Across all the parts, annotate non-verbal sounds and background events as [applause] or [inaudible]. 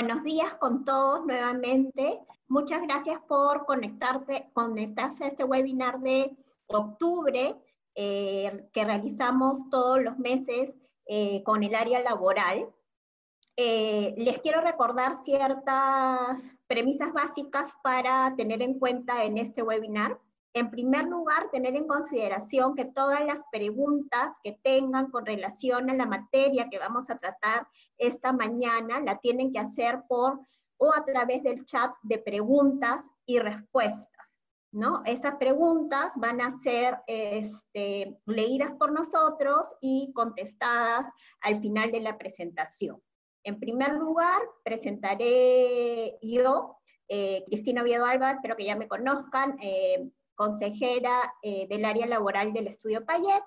buenos días con todos nuevamente. Muchas gracias por conectarte, conectarse a este webinar de octubre eh, que realizamos todos los meses eh, con el área laboral. Eh, les quiero recordar ciertas premisas básicas para tener en cuenta en este webinar. En primer lugar, tener en consideración que todas las preguntas que tengan con relación a la materia que vamos a tratar esta mañana la tienen que hacer por o a través del chat de preguntas y respuestas. ¿no? Esas preguntas van a ser este, leídas por nosotros y contestadas al final de la presentación. En primer lugar, presentaré yo, eh, Cristina Oviedo Alba, espero que ya me conozcan, eh, consejera eh, del área laboral del estudio Payet.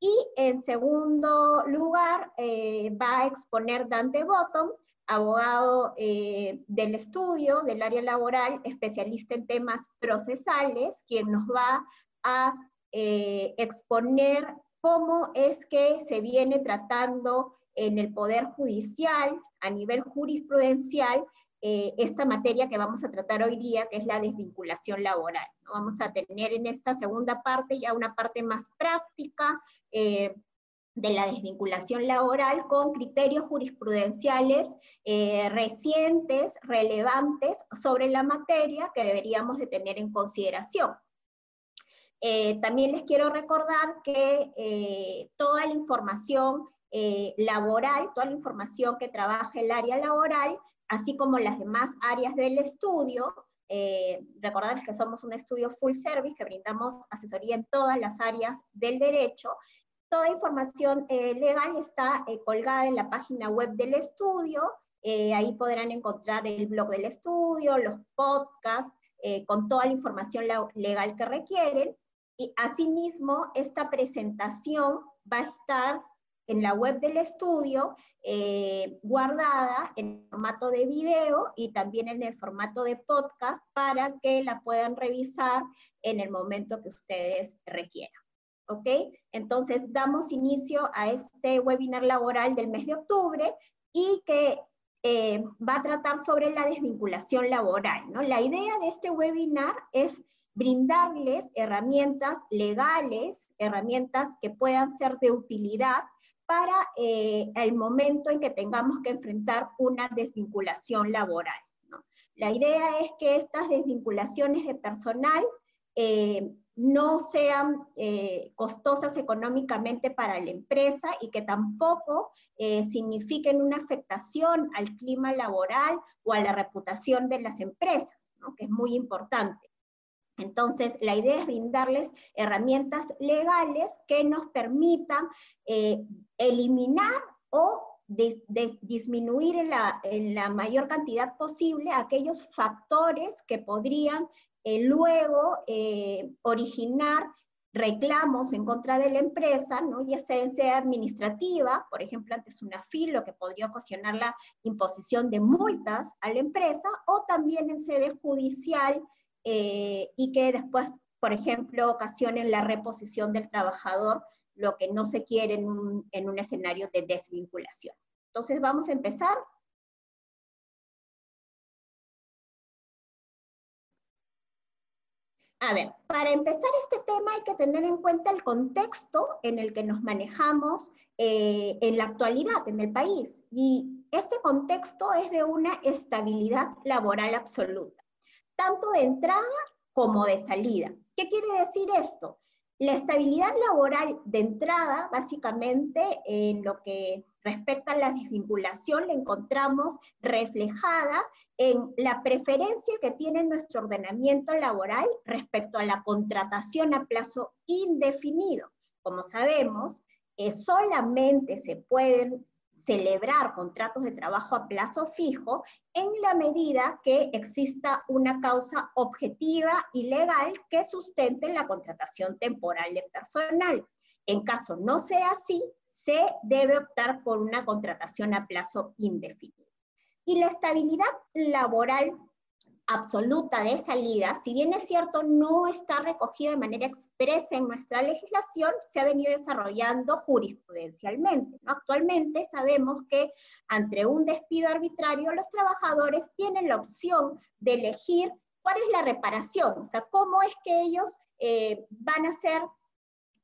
Y en segundo lugar, eh, va a exponer Dante Bottom, abogado eh, del estudio del área laboral, especialista en temas procesales, quien nos va a exponer cómo es que se viene tratando en el Poder Judicial, a nivel jurisprudencial, eh, esta materia que vamos a tratar hoy día, que es la desvinculación laboral. Vamos a tener en esta segunda parte ya una parte más práctica eh, de la desvinculación laboral con criterios jurisprudenciales eh, recientes, relevantes sobre la materia que deberíamos de tener en consideración. también les quiero recordar que toda la información laboral, toda la información que trabaja el área laboral, así como las demás áreas del estudio. Eh, recordarles que somos un estudio full service, que brindamos asesoría en todas las áreas del derecho. Toda información eh, legal está eh, colgada en la página web del estudio. Eh, ahí podrán encontrar el blog del estudio, los podcasts, con toda la información legal que requieren. Y asimismo, esta presentación va a estar en la web del estudio, eh, guardada en formato de video y también en el formato de podcast para que la puedan revisar en el momento que ustedes requieran. ¿Ok? Entonces, damos inicio a este webinar laboral del mes de octubre y que eh, va a tratar sobre la desvinculación laboral. ¿no? La idea de este webinar es brindarles herramientas legales, herramientas que puedan ser de utilidad para eh, el momento en que tengamos que enfrentar una desvinculación laboral. La idea es que estas desvinculaciones de personal eh, no sean eh, costosas económicamente para la empresa y que tampoco signifiquen una afectación al clima laboral o a la reputación de las empresas, que es muy importante. Entonces, la idea es brindarles herramientas legales que nos permitan eliminar o disminuir en la, mayor cantidad posible aquellos factores que podrían eh, luego eh, originar reclamos en contra de la empresa, ¿no? ya sea en sede administrativa, por ejemplo, antes una FIL, lo que podría ocasionar la imposición de multas a la empresa, o también en sede judicial, eh, y que después, por ejemplo, ocasionen la reposición del trabajador, lo que no se quiere en un, en un escenario de desvinculación. Entonces vamos a empezar. A ver, para empezar este tema hay que tener en cuenta el contexto en el que nos manejamos eh, en la actualidad en el país. Y este contexto es de una estabilidad laboral absoluta tanto de entrada como de salida. ¿Qué quiere decir esto? La estabilidad laboral de entrada, básicamente, en lo que respecta a la desvinculación, la encontramos reflejada en la preferencia que tiene nuestro ordenamiento laboral respecto a la contratación a plazo indefinido. Como sabemos, eh, solamente se pueden celebrar contratos de trabajo a plazo fijo en la medida que exista una causa objetiva y legal que sustente la contratación temporal de personal. En caso no sea así, se debe optar por una contratación a plazo indefinido. Y la estabilidad laboral absoluta de salida, si bien es cierto, no está recogida de manera expresa en nuestra legislación, se ha venido desarrollando jurisprudencialmente. Actualmente sabemos que ante un despido arbitrario, los trabajadores tienen la opción de elegir cuál es la reparación, o sea, cómo es que ellos eh, van a hacer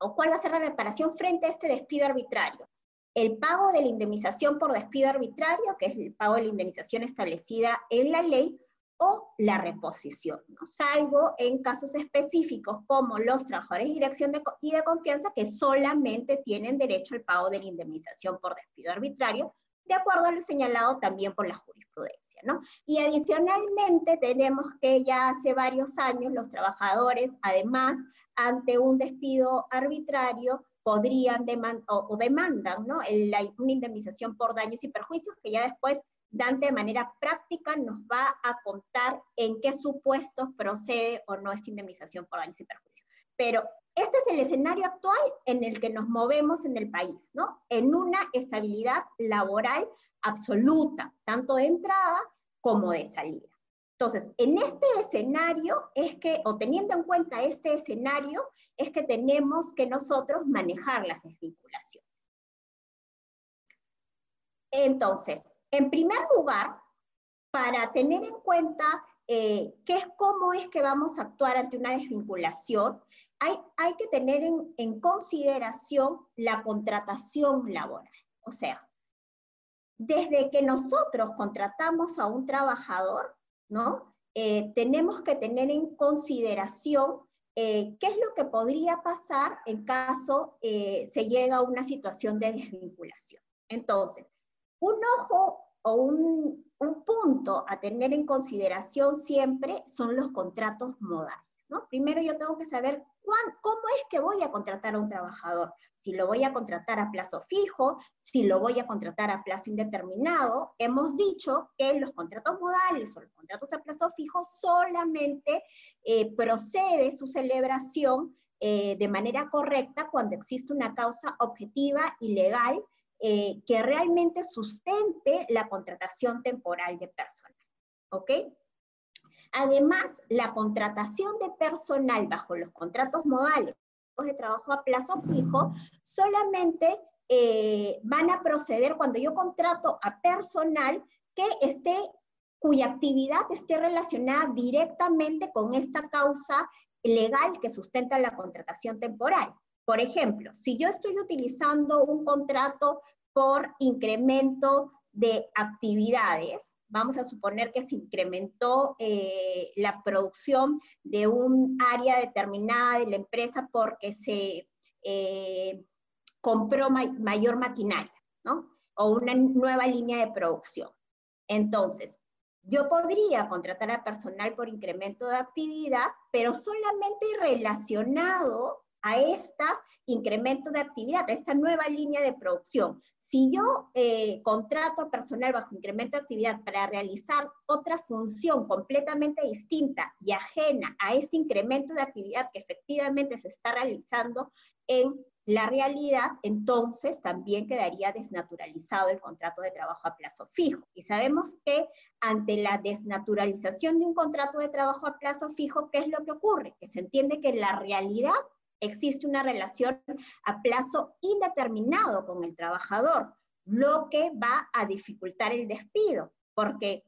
o cuál va a ser la reparación frente a este despido arbitrario. El pago de la indemnización por despido arbitrario, que es el pago de la indemnización establecida en la ley, o la reposición, salvo en casos específicos como los trabajadores de dirección y de confianza que solamente tienen derecho al pago de la indemnización por despido arbitrario, de acuerdo a lo señalado también por la jurisprudencia. ¿no? Y adicionalmente tenemos que ya hace varios años los trabajadores, además, ante un despido arbitrario, podrían demandar o, demandan ¿no? una indemnización por daños y perjuicios que ya después Dante de manera práctica nos va a contar en qué supuestos procede o no esta indemnización por daños y perjuicios. Pero este es el escenario actual en el que nos movemos en el país, ¿no? En una estabilidad laboral absoluta, tanto de entrada como de salida. Entonces, en este escenario es que, o teniendo en cuenta este escenario, es que tenemos que nosotros manejar las desvinculaciones. Entonces, en primer lugar, para tener en cuenta eh, qué es, cómo es que vamos a actuar ante una desvinculación, hay, que tener en, consideración la contratación laboral. O sea, desde que nosotros contratamos a un trabajador, ¿no? Eh, tenemos que tener en consideración eh, qué es lo que podría pasar en caso se llega a una situación de desvinculación. Entonces, un ojo o un, punto a tener en consideración siempre son los contratos modales. Primero yo tengo que saber cómo es que voy a contratar a un trabajador. Si lo voy a contratar a plazo fijo, si lo voy a contratar a plazo indeterminado. Hemos dicho que los contratos modales o los contratos a plazo fijo solamente eh, procede su celebración eh, de manera correcta cuando existe una causa objetiva y legal eh, que realmente sustente la contratación temporal de personal. ¿Ok? Además, la contratación de personal bajo los contratos modales de trabajo a plazo fijo solamente eh, van a proceder cuando yo contrato a personal que esté cuya actividad esté relacionada directamente con esta causa legal que sustenta la contratación temporal. Por ejemplo, si yo estoy utilizando un contrato por incremento de actividades, vamos a suponer que se incrementó eh, la producción de un área determinada de la empresa porque se eh, compró mayor maquinaria, ¿no? O una nueva línea de producción. Entonces, yo podría contratar a personal por incremento de actividad, pero solamente relacionado a este incremento de actividad, a esta nueva línea de producción. Si yo eh, contrato personal bajo incremento de actividad para realizar otra función completamente distinta y ajena a este incremento de actividad que efectivamente se está realizando en la realidad, entonces también quedaría desnaturalizado el contrato de trabajo a plazo fijo. Y sabemos que ante la desnaturalización de un contrato de trabajo a plazo fijo, ¿qué es lo que ocurre? Que se entiende que la realidad existe una relación a plazo indeterminado con el trabajador, lo que va a dificultar el despido, porque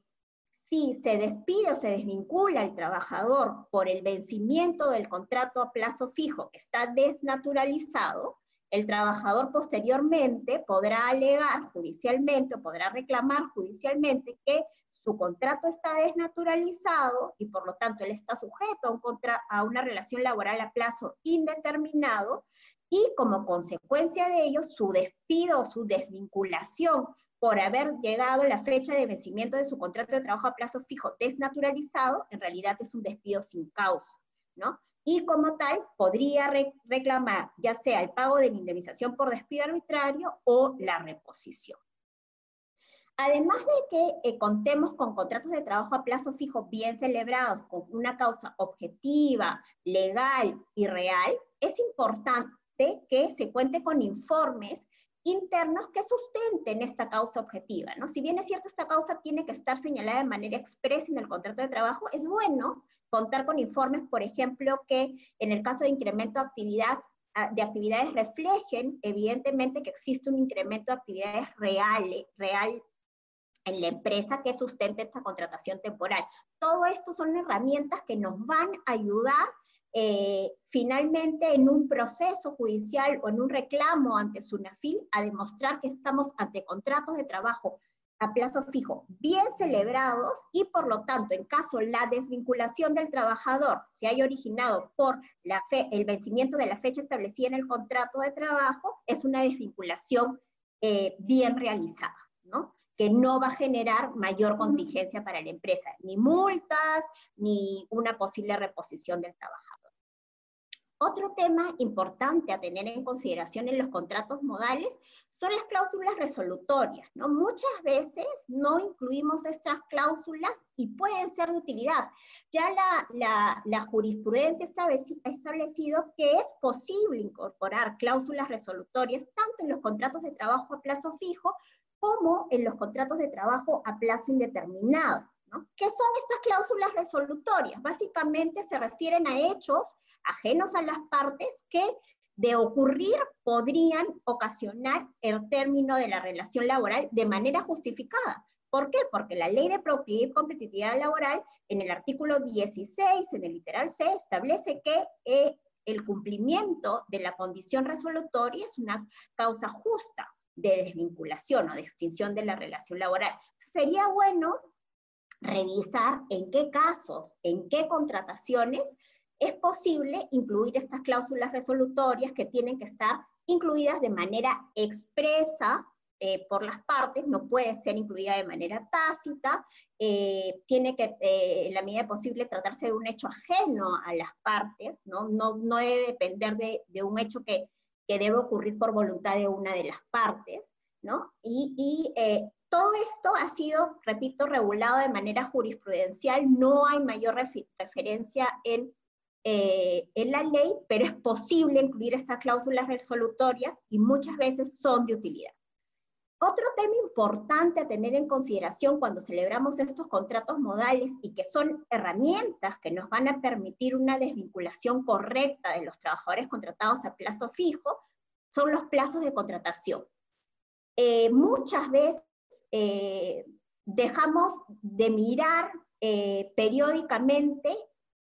si se despide o se desvincula el trabajador por el vencimiento del contrato a plazo fijo que está desnaturalizado, el trabajador posteriormente podrá alegar judicialmente o podrá reclamar judicialmente que su contrato está desnaturalizado y por lo tanto él está sujeto a, un contra, a una relación laboral a plazo indeterminado y como consecuencia de ello su despido o su desvinculación por haber llegado la fecha de vencimiento de su contrato de trabajo a plazo fijo desnaturalizado, en realidad es un despido sin causa, ¿no? Y como tal, podría reclamar ya sea el pago de la indemnización por despido arbitrario o la reposición. Además de que eh, contemos con contratos de trabajo a plazo fijo bien celebrados, con una causa objetiva, legal y real, es importante que se cuente con informes internos que sustenten esta causa objetiva, ¿no? Si bien es cierto, esta causa tiene que estar señalada de manera expresa en el contrato de trabajo, es bueno contar con informes, por ejemplo, que en el caso de incremento de actividad, ah, de actividades reflejen evidentemente que existe un incremento de actividades reales, real en la empresa que sustente esta contratación temporal. Todo esto son herramientas que nos van a ayudar eh, finalmente en un proceso judicial o en un reclamo ante SUNAFIL a demostrar que estamos ante contratos de trabajo a plazo fijo bien celebrados y por lo tanto, en caso la desvinculación del trabajador se haya originado por la fe, el vencimiento de la fecha establecida en el contrato de trabajo, es una desvinculación eh, bien realizada, ¿no? Que no va a generar mayor contingencia para la empresa, ni multas, ni una posible reposición del trabajador. Otro tema importante a tener en consideración en los contratos modales son las cláusulas resolutorias. ¿no? Muchas veces no incluimos estas cláusulas y pueden ser de utilidad. Ya la, la, jurisprudencia ha establecido que es posible incorporar cláusulas resolutorias tanto en los contratos de trabajo a plazo fijo como en los contratos de trabajo a plazo indeterminado. ¿Qué son estas cláusulas resolutorias? Básicamente se refieren a hechos ajenos a las partes que de ocurrir podrían ocasionar el término de la relación laboral de manera justificada. ¿Por qué? Porque la ley de productividad y competitividad laboral, en el artículo 16, en el literal C, establece que eh, el cumplimiento de la condición resolutoria es una causa justa de desvinculación o de extinción de la relación laboral. Sería bueno revisar en qué casos, en qué contrataciones es posible incluir estas cláusulas resolutorias que tienen que estar incluidas de manera expresa eh, por las partes, no puede ser incluida de manera tácita, eh, tiene que, eh, en la medida posible, tratarse de un hecho ajeno a las partes, no, no, no debe depender de, de un hecho que, que, debe ocurrir por voluntad de una de las partes, ¿no? Y, y todo esto ha sido, repito, regulado de manera jurisprudencial, no hay mayor referencia en, eh, en la ley, pero es posible incluir estas cláusulas resolutorias y muchas veces son de utilidad. Otro tema importante a tener en consideración cuando celebramos estos contratos modales y que son herramientas que nos van a permitir una desvinculación correcta de los trabajadores contratados a plazo fijo son los plazos de contratación. Eh, muchas veces eh, dejamos de mirar eh, periódicamente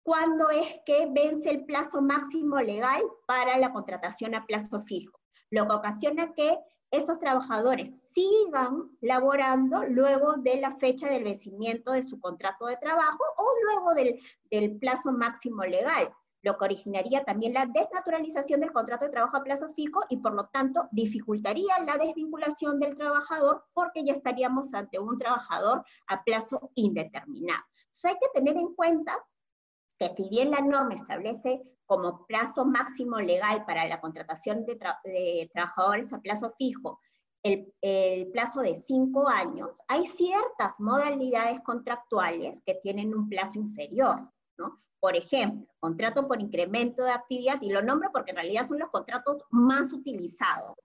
cuándo es que vence el plazo máximo legal para la contratación a plazo fijo, lo que ocasiona que estos trabajadores sigan laborando luego de la fecha del vencimiento de su contrato de trabajo o luego del, plazo máximo legal lo que originaría también la desnaturalización del contrato de trabajo a plazo fijo y por lo tanto dificultaría la desvinculación del trabajador porque ya estaríamos ante un trabajador a plazo indeterminado. Entonces hay que tener en cuenta que si bien la norma establece como plazo máximo legal para la contratación de, trabajadores a plazo fijo el, el, plazo de cinco años, hay ciertas modalidades contractuales que tienen un plazo inferior, ¿no? Por ejemplo, contrato por incremento de actividad, y lo nombro porque en realidad son los contratos más utilizados.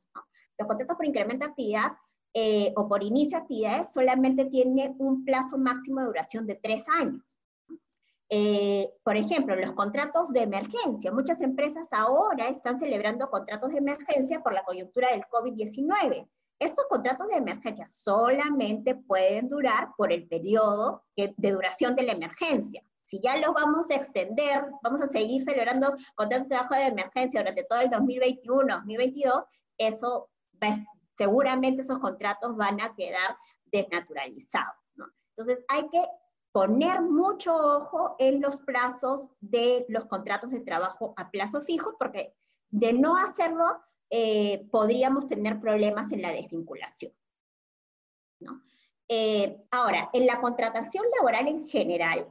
Los contratos por incremento de actividad eh, o por inicio de actividades solamente tienen un plazo máximo de duración de tres años. Eh, por ejemplo, los contratos de emergencia. Muchas empresas ahora están celebrando contratos de emergencia por la coyuntura del COVID-19. Estos contratos de emergencia solamente pueden durar por el periodo de duración de la emergencia. Si ya los vamos a extender, vamos a seguir celebrando contratos de trabajo de emergencia durante todo el 2021, 2022, eso seguramente esos contratos van a quedar desnaturalizados. Entonces hay que poner mucho ojo en los plazos de los contratos de trabajo a plazo fijo, porque de no hacerlo eh, podríamos tener problemas en la desvinculación. Eh, ahora, en la contratación laboral en general,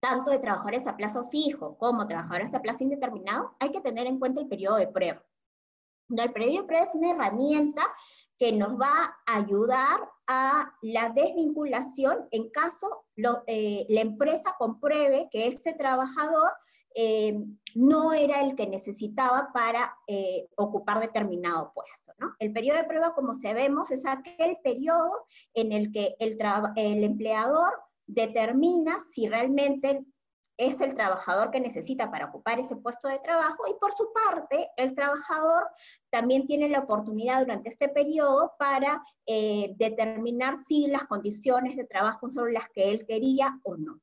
tanto de trabajadores a plazo fijo como trabajadores a plazo indeterminado, hay que tener en cuenta el periodo de prueba. El periodo de prueba es una herramienta que nos va a ayudar a la desvinculación en caso eh, la empresa compruebe que este trabajador eh, no era el que necesitaba para eh, ocupar determinado puesto. ¿no? El periodo de prueba, como sabemos, es aquel periodo en el que el, el empleador determina si realmente es el trabajador que necesita para ocupar ese puesto de trabajo y por su parte el trabajador también tiene la oportunidad durante este periodo para eh, determinar si las condiciones de trabajo son las que él quería o no.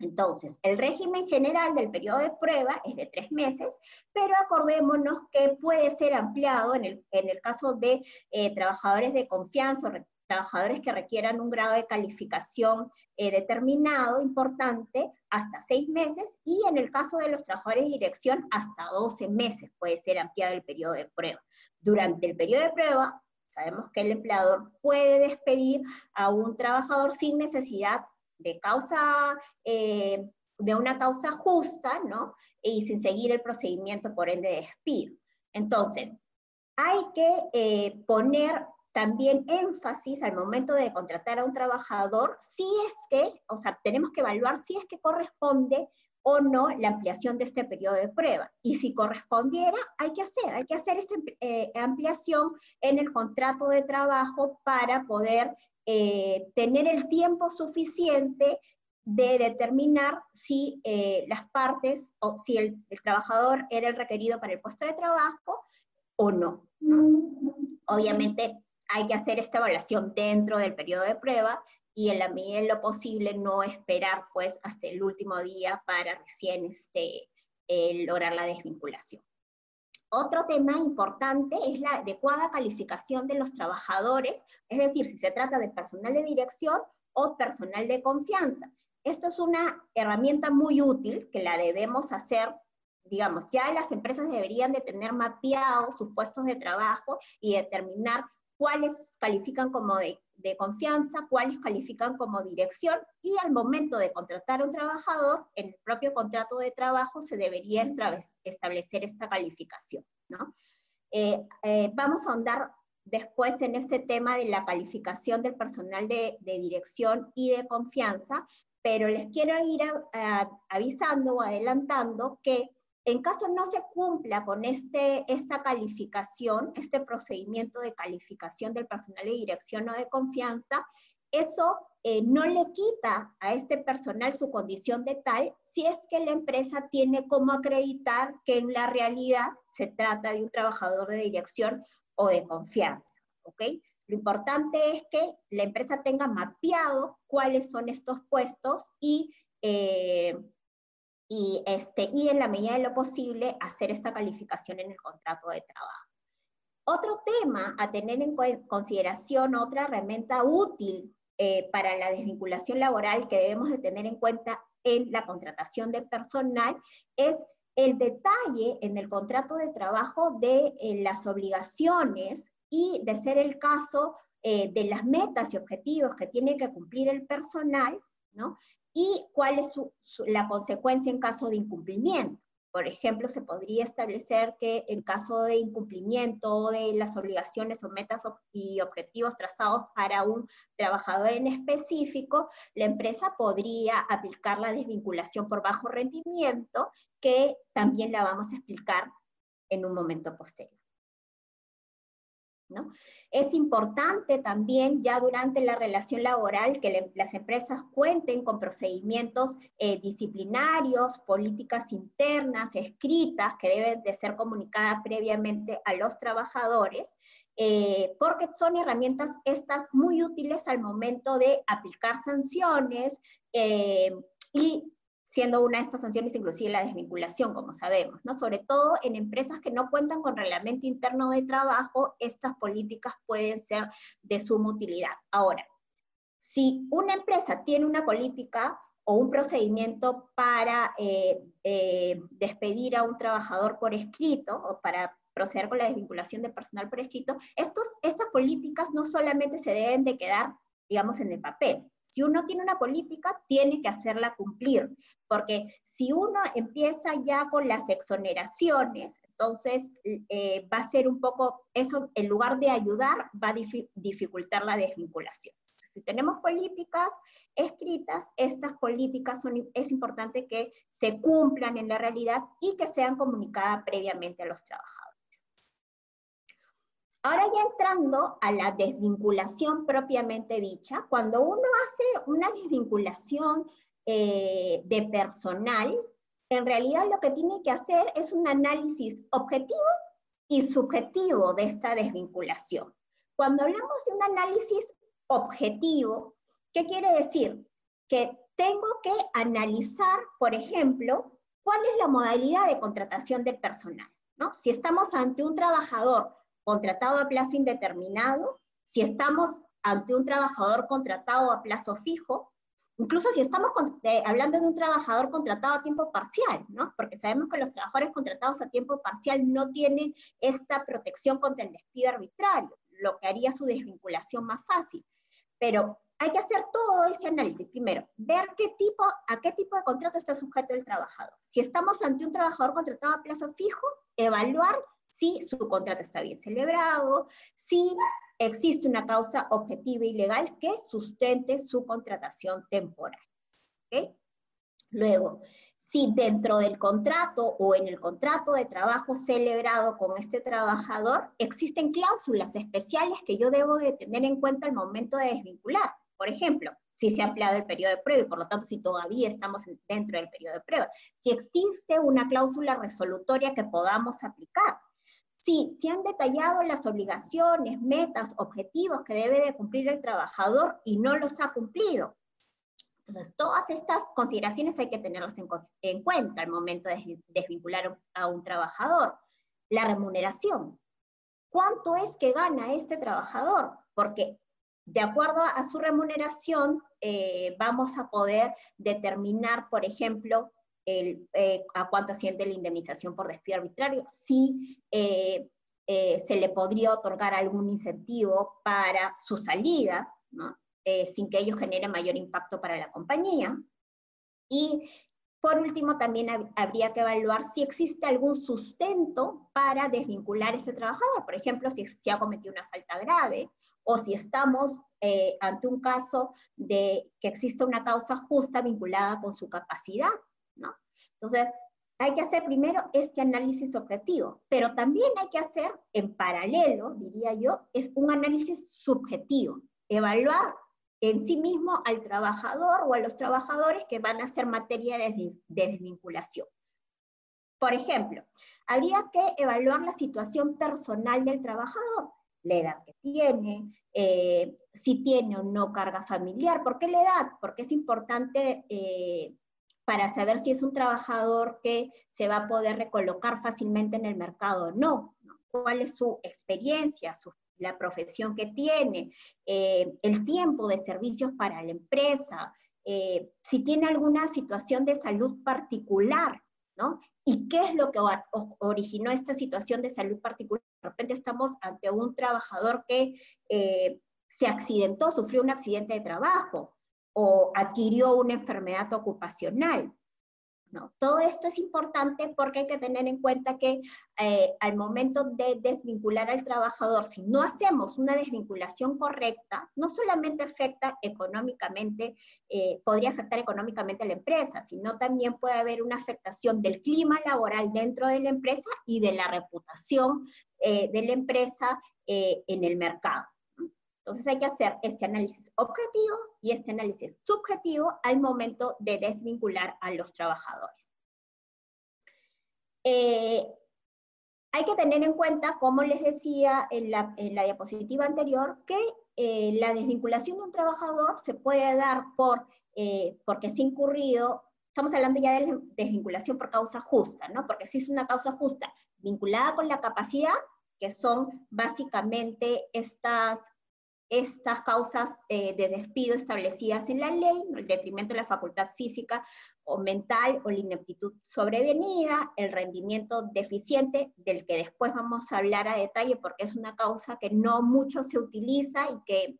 Entonces, el régimen general del periodo de prueba es de tres meses, pero acordémonos que puede ser ampliado en el, en el caso de eh, trabajadores de confianza o trabajadores que requieran un grado de calificación eh, determinado, importante, hasta seis meses, y en el caso de los trabajadores de dirección, hasta 12 meses puede ser ampliado el periodo de prueba. Durante el periodo de prueba, sabemos que el empleador puede despedir a un trabajador sin necesidad de causa, eh, de una causa justa, ¿no? Y sin seguir el procedimiento por ende de despido. Entonces, hay que eh, poner también énfasis al momento de contratar a un trabajador si es que, o sea, tenemos que evaluar si es que corresponde o no la ampliación de este periodo de prueba. Y si correspondiera, hay que hacer, hay que hacer esta eh, ampliación en el contrato de trabajo para poder eh, tener el tiempo suficiente de determinar si eh, las partes o si el, el, trabajador era el requerido para el puesto de trabajo o no. Obviamente hay que hacer esta evaluación dentro del periodo de prueba y en la medida de lo posible no esperar pues hasta el último día para recién este, eh, lograr la desvinculación. Otro tema importante es la adecuada calificación de los trabajadores, es decir, si se trata de personal de dirección o personal de confianza. Esto es una herramienta muy útil que la debemos hacer digamos, ya las empresas deberían de tener mapeados sus puestos de trabajo y determinar cuáles califican como de, confianza, cuáles califican como dirección, y al momento de contratar a un trabajador, en el propio contrato de trabajo se debería establecer esta calificación. ¿no? Eh, eh, vamos a ahondar después en este tema de la calificación del personal de, dirección y de confianza, pero les quiero ir avisando o adelantando que en caso no se cumpla con este, esta calificación, este procedimiento de calificación del personal de dirección o de confianza, eso eh, no le quita a este personal su condición de tal si es que la empresa tiene como acreditar que en la realidad se trata de un trabajador de dirección o de confianza. ¿ok? Lo importante es que la empresa tenga mapeado cuáles son estos puestos y eh, y, este, y en la medida de lo posible hacer esta calificación en el contrato de trabajo. Otro tema a tener en consideración, otra herramienta útil eh, para la desvinculación laboral que debemos de tener en cuenta en la contratación de personal es el detalle en el contrato de trabajo de eh, las obligaciones y de ser el caso eh, de las metas y objetivos que tiene que cumplir el personal, ¿no? Y cuál es la consecuencia en caso de incumplimiento. Por ejemplo, se podría establecer que en caso de incumplimiento de las obligaciones o metas y objetivos trazados para un trabajador en específico, la empresa podría aplicar la desvinculación por bajo rendimiento, que también la vamos a explicar en un momento posterior. Es importante también ya durante la relación laboral que las empresas cuenten con procedimientos eh, disciplinarios, políticas internas, escritas, que deben de ser comunicadas previamente a los trabajadores, eh, porque son herramientas estas muy útiles al momento de aplicar sanciones eh, y siendo una de estas sanciones inclusive la desvinculación, como sabemos, ¿no? Sobre todo en empresas que no cuentan con reglamento interno de trabajo, estas políticas pueden ser de suma utilidad. Ahora, si una empresa tiene una política o un procedimiento para eh, eh, despedir a un trabajador por escrito o para proceder con la desvinculación de personal por escrito, estos, estas políticas no solamente se deben de quedar, digamos, en el papel, si uno tiene una política, tiene que hacerla cumplir, porque si uno empieza ya con las exoneraciones, entonces eh, va a ser un poco, eso en lugar de ayudar, va a dificultar la desvinculación. Si tenemos políticas escritas, estas políticas son, es importante que se cumplan en la realidad y que sean comunicadas previamente a los trabajadores. Ahora ya entrando a la desvinculación propiamente dicha, cuando uno hace una desvinculación eh, de personal, en realidad lo que tiene que hacer es un análisis objetivo y subjetivo de esta desvinculación. Cuando hablamos de un análisis objetivo, ¿qué quiere decir? Que tengo que analizar, por ejemplo, cuál es la modalidad de contratación del personal. ¿no? Si estamos ante un trabajador contratado a plazo indeterminado, si estamos ante un trabajador contratado a plazo fijo, incluso si estamos hablando de un trabajador contratado a tiempo parcial, ¿no? Porque sabemos que los trabajadores contratados a tiempo parcial no tienen esta protección contra el despido arbitrario, lo que haría su desvinculación más fácil. Pero hay que hacer todo ese análisis. Primero, ver qué tipo, a qué tipo de contrato está sujeto el trabajador. Si estamos ante un trabajador contratado a plazo fijo, evaluar si su contrato está bien celebrado, si existe una causa objetiva y legal que sustente su contratación temporal. Luego, si dentro del contrato o en el contrato de trabajo celebrado con este trabajador existen cláusulas especiales que yo debo de tener en cuenta al momento de desvincular. Por ejemplo, si se ha ampliado el periodo de prueba y por lo tanto si todavía estamos dentro del periodo de prueba, si existe una cláusula resolutoria que podamos aplicar, Sí, se han detallado las obligaciones, metas, objetivos que debe de cumplir el trabajador y no los ha cumplido. Entonces, todas estas consideraciones hay que tenerlas en, cuenta al momento de desvincular a un trabajador. La remuneración. ¿Cuánto es que gana este trabajador? Porque de acuerdo a su remuneración, eh, vamos a poder determinar, por ejemplo, el, eh, a cuánto asciende la indemnización por despido arbitrario, si eh, eh, se le podría otorgar algún incentivo para su salida, sin que ello genere mayor impacto para la compañía. Y por último, también habría que evaluar si existe algún sustento para desvincular a ese trabajador. Por ejemplo, si se ha cometido una falta grave o si estamos ante un caso de que exista una causa justa vinculada con su capacidad ¿no? Entonces, hay que hacer primero este análisis objetivo, pero también hay que hacer en paralelo, diría yo, es un análisis subjetivo, evaluar en sí mismo al trabajador o a los trabajadores que van a ser materia de, desvinculación. Por ejemplo, habría que evaluar la situación personal del trabajador, la edad que tiene, eh, si tiene o no carga familiar. ¿Por qué la edad? Porque es importante eh, para saber si es un trabajador que se va a poder recolocar fácilmente en el mercado o no, cuál es su experiencia, la profesión que tiene, eh, el tiempo de servicios para la empresa, eh, si tiene alguna situación de salud particular, ¿no? ¿Y qué es lo que originó esta situación de salud particular? De repente estamos ante un trabajador que eh, se accidentó, sufrió un accidente de trabajo, o adquirió una enfermedad ocupacional. ¿no? Todo esto es importante porque hay que tener en cuenta que eh, al momento de desvincular al trabajador, si no hacemos una desvinculación correcta, no solamente afecta económicamente, eh, podría afectar económicamente a la empresa, sino también puede haber una afectación del clima laboral dentro de la empresa y de la reputación eh, de la empresa en el mercado. Entonces hay que hacer este análisis objetivo y este análisis subjetivo al momento de desvincular a los trabajadores. Eh, hay que tener en cuenta, como les decía en la, diapositiva anterior, que eh, la desvinculación de un trabajador se puede dar por, eh, porque se ha incurrido, estamos hablando ya de desvinculación por causa justa, ¿no? Porque si es una causa justa vinculada con la capacidad, que son básicamente estas estas causas eh, de despido establecidas en la ley, el detrimento de la facultad física o mental o la ineptitud sobrevenida, el rendimiento deficiente, del que después vamos a hablar a detalle porque es una causa que no mucho se utiliza y que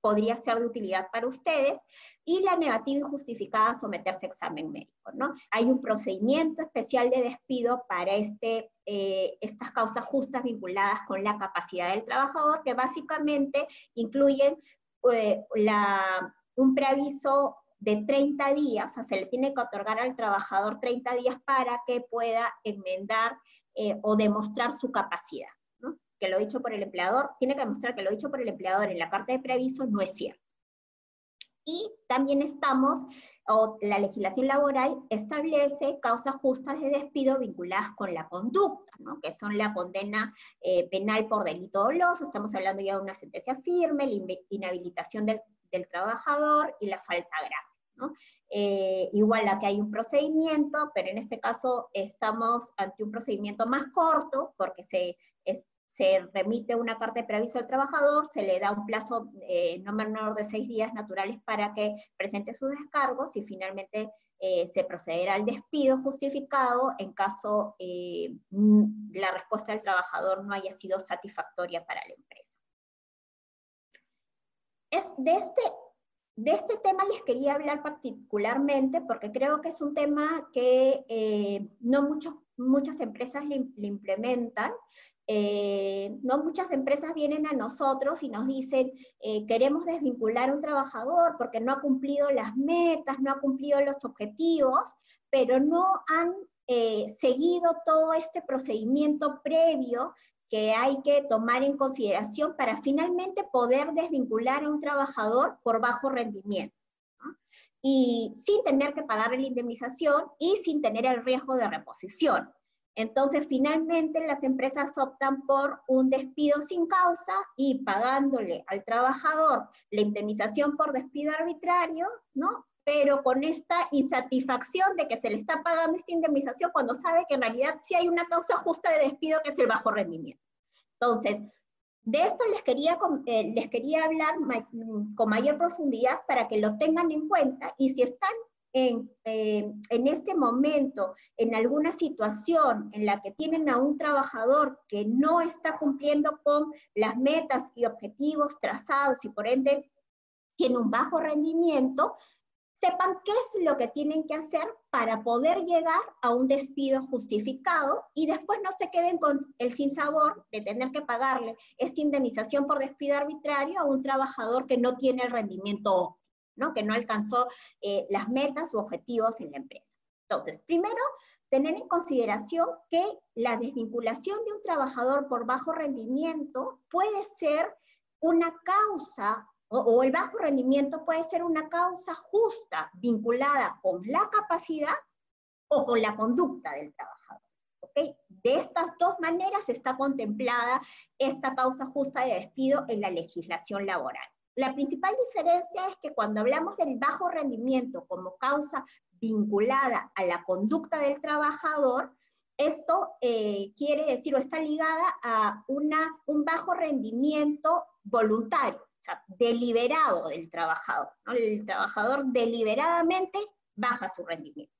podría ser de utilidad para ustedes, y la negativa injustificada a someterse a examen médico. ¿no? Hay un procedimiento especial de despido para este, eh, estas causas justas vinculadas con la capacidad del trabajador, que básicamente incluyen eh, un preaviso de 30 días, o sea, se le tiene que otorgar al trabajador 30 días para que pueda enmendar eh, o demostrar su capacidad. Que lo dicho por el empleador, tiene que demostrar que lo dicho por el empleador en la carta de preaviso no es cierto. Y también estamos, o la legislación laboral establece causas justas de despido vinculadas con la conducta, ¿no? que son la condena eh, penal por delito doloso, estamos hablando ya de una sentencia firme, la inhabilitación del, del trabajador y la falta grave. ¿no? Eh, igual a que hay un procedimiento, pero en este caso estamos ante un procedimiento más corto porque se, se remite una carta de preaviso al trabajador, se le da un plazo eh, no menor de seis días naturales para que presente sus descargos y finalmente eh, se procederá al despido justificado en caso la respuesta del trabajador no haya sido satisfactoria para la empresa. Es de este de este tema les quería hablar particularmente porque creo que es un tema que eh, no muchas empresas le, implementan. Eh, no muchas empresas vienen a nosotros y nos dicen, eh, queremos desvincular a un trabajador porque no ha cumplido las metas, no ha cumplido los objetivos, pero no han seguido todo este procedimiento previo que hay que tomar en consideración para finalmente poder desvincular a un trabajador por bajo rendimiento. Y sin tener que pagar la indemnización y sin tener el riesgo de reposición. Entonces, finalmente las empresas optan por un despido sin causa y pagándole al trabajador la indemnización por despido arbitrario, ¿no? Pero con esta insatisfacción de que se le está pagando esta indemnización cuando sabe que en realidad sí hay una causa justa de despido que es el bajo rendimiento. Entonces, de esto les quería, eh, les quería hablar con mayor profundidad para que lo tengan en cuenta y si están en, eh, en, este momento en alguna situación en la que tienen a un trabajador que no está cumpliendo con las metas y objetivos trazados y por ende tiene un bajo rendimiento, sepan qué es lo que tienen que hacer para poder llegar a un despido justificado y después no se queden con el sinsabor de tener que pagarle esta indemnización por despido arbitrario a un trabajador que no tiene el rendimiento ¿no? que no alcanzó eh, las metas u objetivos en la empresa. Entonces, primero, tener en consideración que la desvinculación de un trabajador por bajo rendimiento puede ser una causa o, el bajo rendimiento puede ser una causa justa vinculada con la capacidad o con la conducta del trabajador. De estas dos maneras está contemplada esta causa justa de despido en la legislación laboral. La principal diferencia es que cuando hablamos del bajo rendimiento como causa vinculada a la conducta del trabajador, esto eh, quiere decir o está ligada a una, un bajo rendimiento voluntario deliberado del trabajador. El trabajador deliberadamente baja su rendimiento.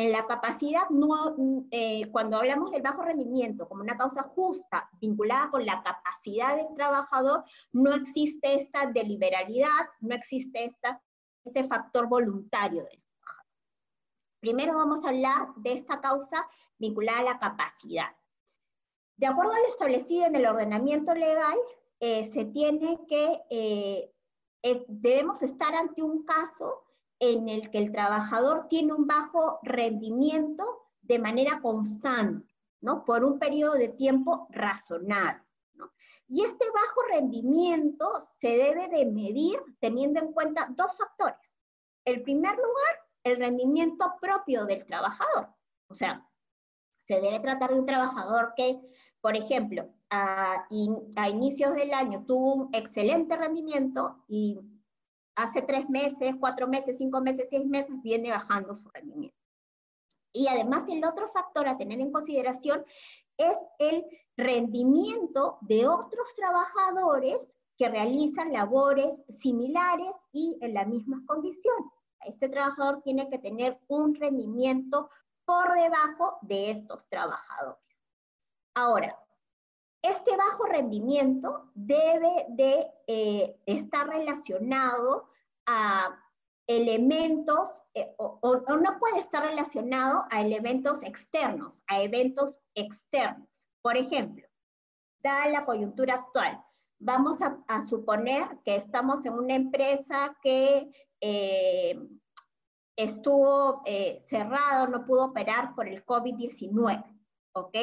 En la capacidad, no, eh, cuando hablamos del bajo rendimiento como una causa justa vinculada con la capacidad del trabajador, no existe esta deliberalidad, no existe esta, este factor voluntario del trabajador. Primero vamos a hablar de esta causa vinculada a la capacidad. De acuerdo a lo establecido en el ordenamiento legal, eh, se tiene que, eh, debemos estar ante un caso en el que el trabajador tiene un bajo rendimiento de manera constante, ¿no? Por un periodo de tiempo razonable. ¿no? Y este bajo rendimiento se debe de medir teniendo en cuenta dos factores. El primer lugar, el rendimiento propio del trabajador. O sea, se debe tratar de un trabajador que, por ejemplo, a, inicios del año tuvo un excelente rendimiento y hace tres meses, cuatro meses, cinco meses, seis meses viene bajando su rendimiento. Y además el otro factor a tener en consideración es el rendimiento de otros trabajadores que realizan labores similares y en las mismas condiciones. Este trabajador tiene que tener un rendimiento por debajo de estos trabajadores. Ahora, este bajo rendimiento debe de eh, estar relacionado a elementos, eh, o, no puede estar relacionado a elementos externos, a eventos externos. Por ejemplo, da la coyuntura actual, vamos a, suponer que estamos en una empresa que eh, estuvo eh, cerrado, no pudo operar por el COVID-19, ¿ok?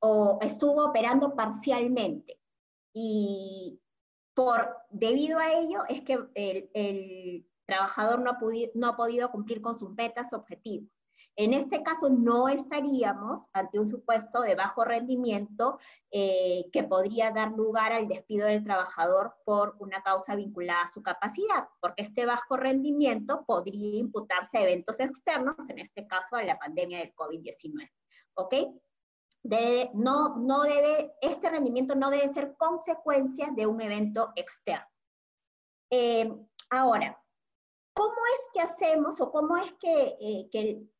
O estuvo operando parcialmente. Y por, debido a ello es que el, trabajador no no ha podido cumplir con sus metas objetivos. En este caso no estaríamos ante un supuesto de bajo rendimiento eh, que podría dar lugar al despido del trabajador por una causa vinculada a su capacidad, porque este bajo rendimiento podría imputarse a eventos externos, en este caso a la pandemia del COVID-19. ¿Ok? No, no debe, este rendimiento no debe ser consecuencia de un evento externo. Eh, ahora, ¿Cómo es que hacemos o cómo es que, eh, qué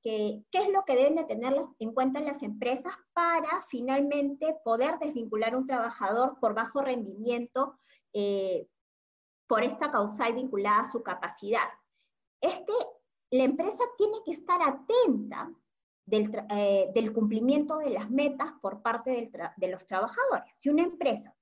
es lo que deben de tener en cuenta las empresas para finalmente poder desvincular a un trabajador por bajo rendimiento eh, por esta causal vinculada a su capacidad? Es que la empresa tiene que estar atenta del, eh, del cumplimiento de las metas por parte de los trabajadores. Si una empresa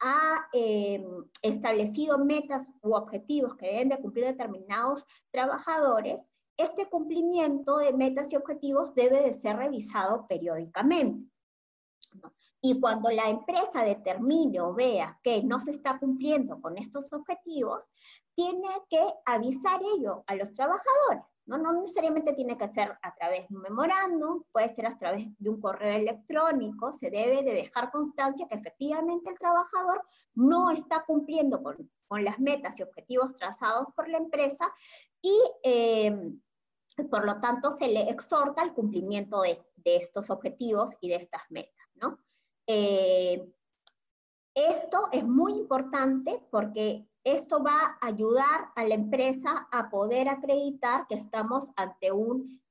ha eh, establecido metas u objetivos que deben de cumplir determinados trabajadores, este cumplimiento de metas y objetivos debe de ser revisado periódicamente. Y cuando la empresa determine o vea que no se está cumpliendo con estos objetivos, tiene que avisar ello a los trabajadores. ¿No? necesariamente tiene que ser a través de un memorándum, puede ser a través de un correo electrónico, se debe de dejar constancia que efectivamente el trabajador no está cumpliendo con, con las metas y objetivos trazados por la empresa y eh, por lo tanto se le exhorta al cumplimiento de, de estos objetivos y de estas metas. ¿no? Eh, esto es muy importante porque esto va a ayudar a la empresa a poder acreditar que estamos ante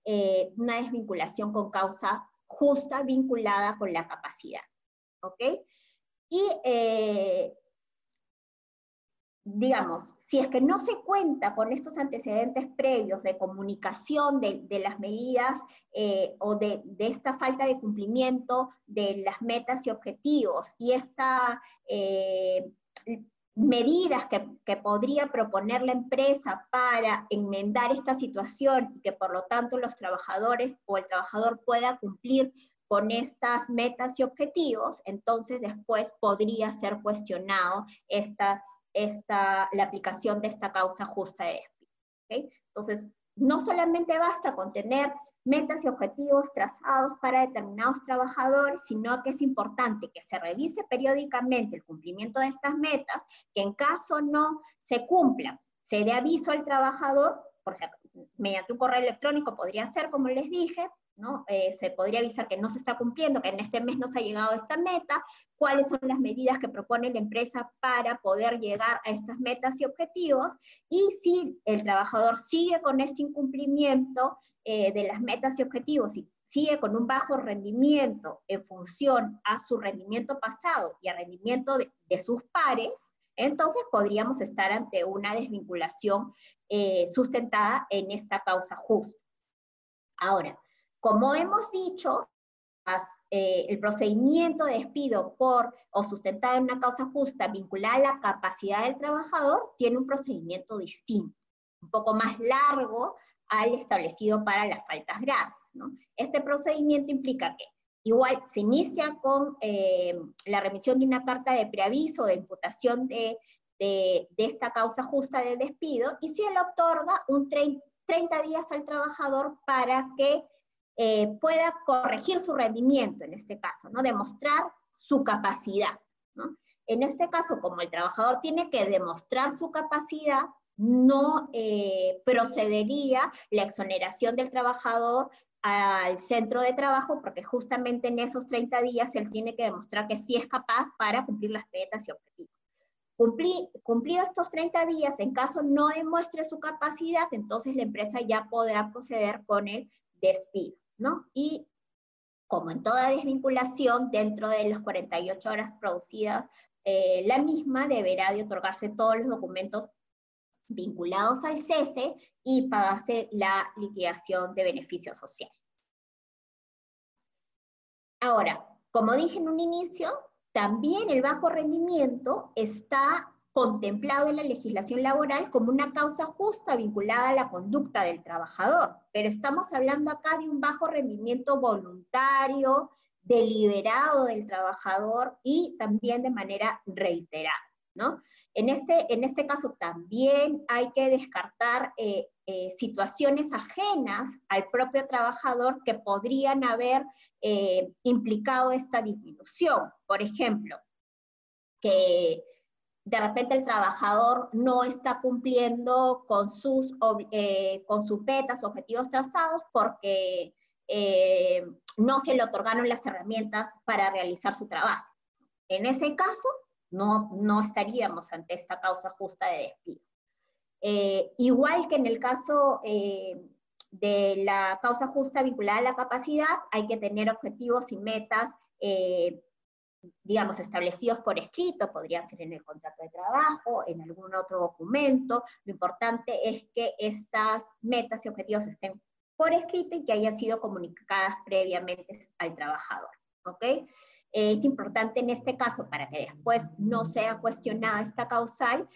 eh, una desvinculación con causa justa vinculada con la capacidad. ¿Ok? Y eh, digamos, si es que no se cuenta con estos antecedentes previos de comunicación de, las medidas eh, o de, esta falta de cumplimiento de las metas y objetivos y esta medidas que, podría proponer la empresa para enmendar esta situación y que por lo tanto los trabajadores o el trabajador pueda cumplir con estas metas y objetivos, entonces después podría ser cuestionado esta esta, la aplicación de esta causa justa de despido. Entonces, no solamente basta con tener metas y objetivos trazados para determinados trabajadores, sino que es importante que se revise periódicamente el cumplimiento de estas metas, que en caso no se cumplan, se dé aviso al trabajador, por si, mediante un correo electrónico podría ser, como les dije, ¿no? Eh, se podría avisar que no se está cumpliendo, que en este mes no se ha llegado a esta meta, cuáles son las medidas que propone la empresa para poder llegar a estas metas y objetivos, y si el trabajador sigue con este incumplimiento eh, de las metas y objetivos y sigue con un bajo rendimiento en función a su rendimiento pasado y al rendimiento de, sus pares, entonces podríamos estar ante una desvinculación eh, sustentada en esta causa justa. Ahora, como hemos dicho, eh, el procedimiento de despido por o sustentado en una causa justa vinculada a la capacidad del trabajador tiene un procedimiento distinto, un poco más largo al establecido para las faltas graves. Este procedimiento implica que igual se inicia con eh, la remisión de una carta de preaviso de imputación de, esta causa justa de despido y se le otorga un 30 días al trabajador para que eh, pueda corregir su rendimiento, en este caso, ¿no? Demostrar su capacidad. En este caso, como el trabajador tiene que demostrar su capacidad, no eh, procedería la exoneración del trabajador al centro de trabajo, porque justamente en esos 30 días él tiene que demostrar que sí es capaz para cumplir las metas y objetivos. cumplidos estos 30 días, en caso no demuestre su capacidad, entonces la empresa ya podrá proceder con el despido. ¿No? Y como en toda desvinculación, dentro de las 48 horas producidas, eh, la misma deberá de otorgarse todos los documentos vinculados al cese y pagarse la liquidación de beneficios sociales. Ahora, como dije en un inicio, también el bajo rendimiento está contemplado en la legislación laboral como una causa justa vinculada a la conducta del trabajador, pero estamos hablando acá de un bajo rendimiento voluntario, deliberado del trabajador y también de manera reiterada. ¿no? En, este, en este caso también hay que descartar eh, eh, situaciones ajenas al propio trabajador que podrían haber eh, implicado esta disminución. Por ejemplo, que de repente el trabajador no está cumpliendo con sus, con sus metas, objetivos trazados, porque no se le otorgaron las herramientas para realizar su trabajo. En ese caso, no, no estaríamos ante esta causa justa de despido. Eh, igual que en el caso eh, de la causa justa vinculada a la capacidad, hay que tener objetivos y metas, eh, digamos, establecidos por escrito, podrían ser en el contrato de trabajo, en algún otro documento. Lo importante es que estas metas y objetivos estén por escrito y que hayan sido comunicadas previamente al trabajador. ¿ok? es importante en este caso, para que después no sea cuestionada esta causal,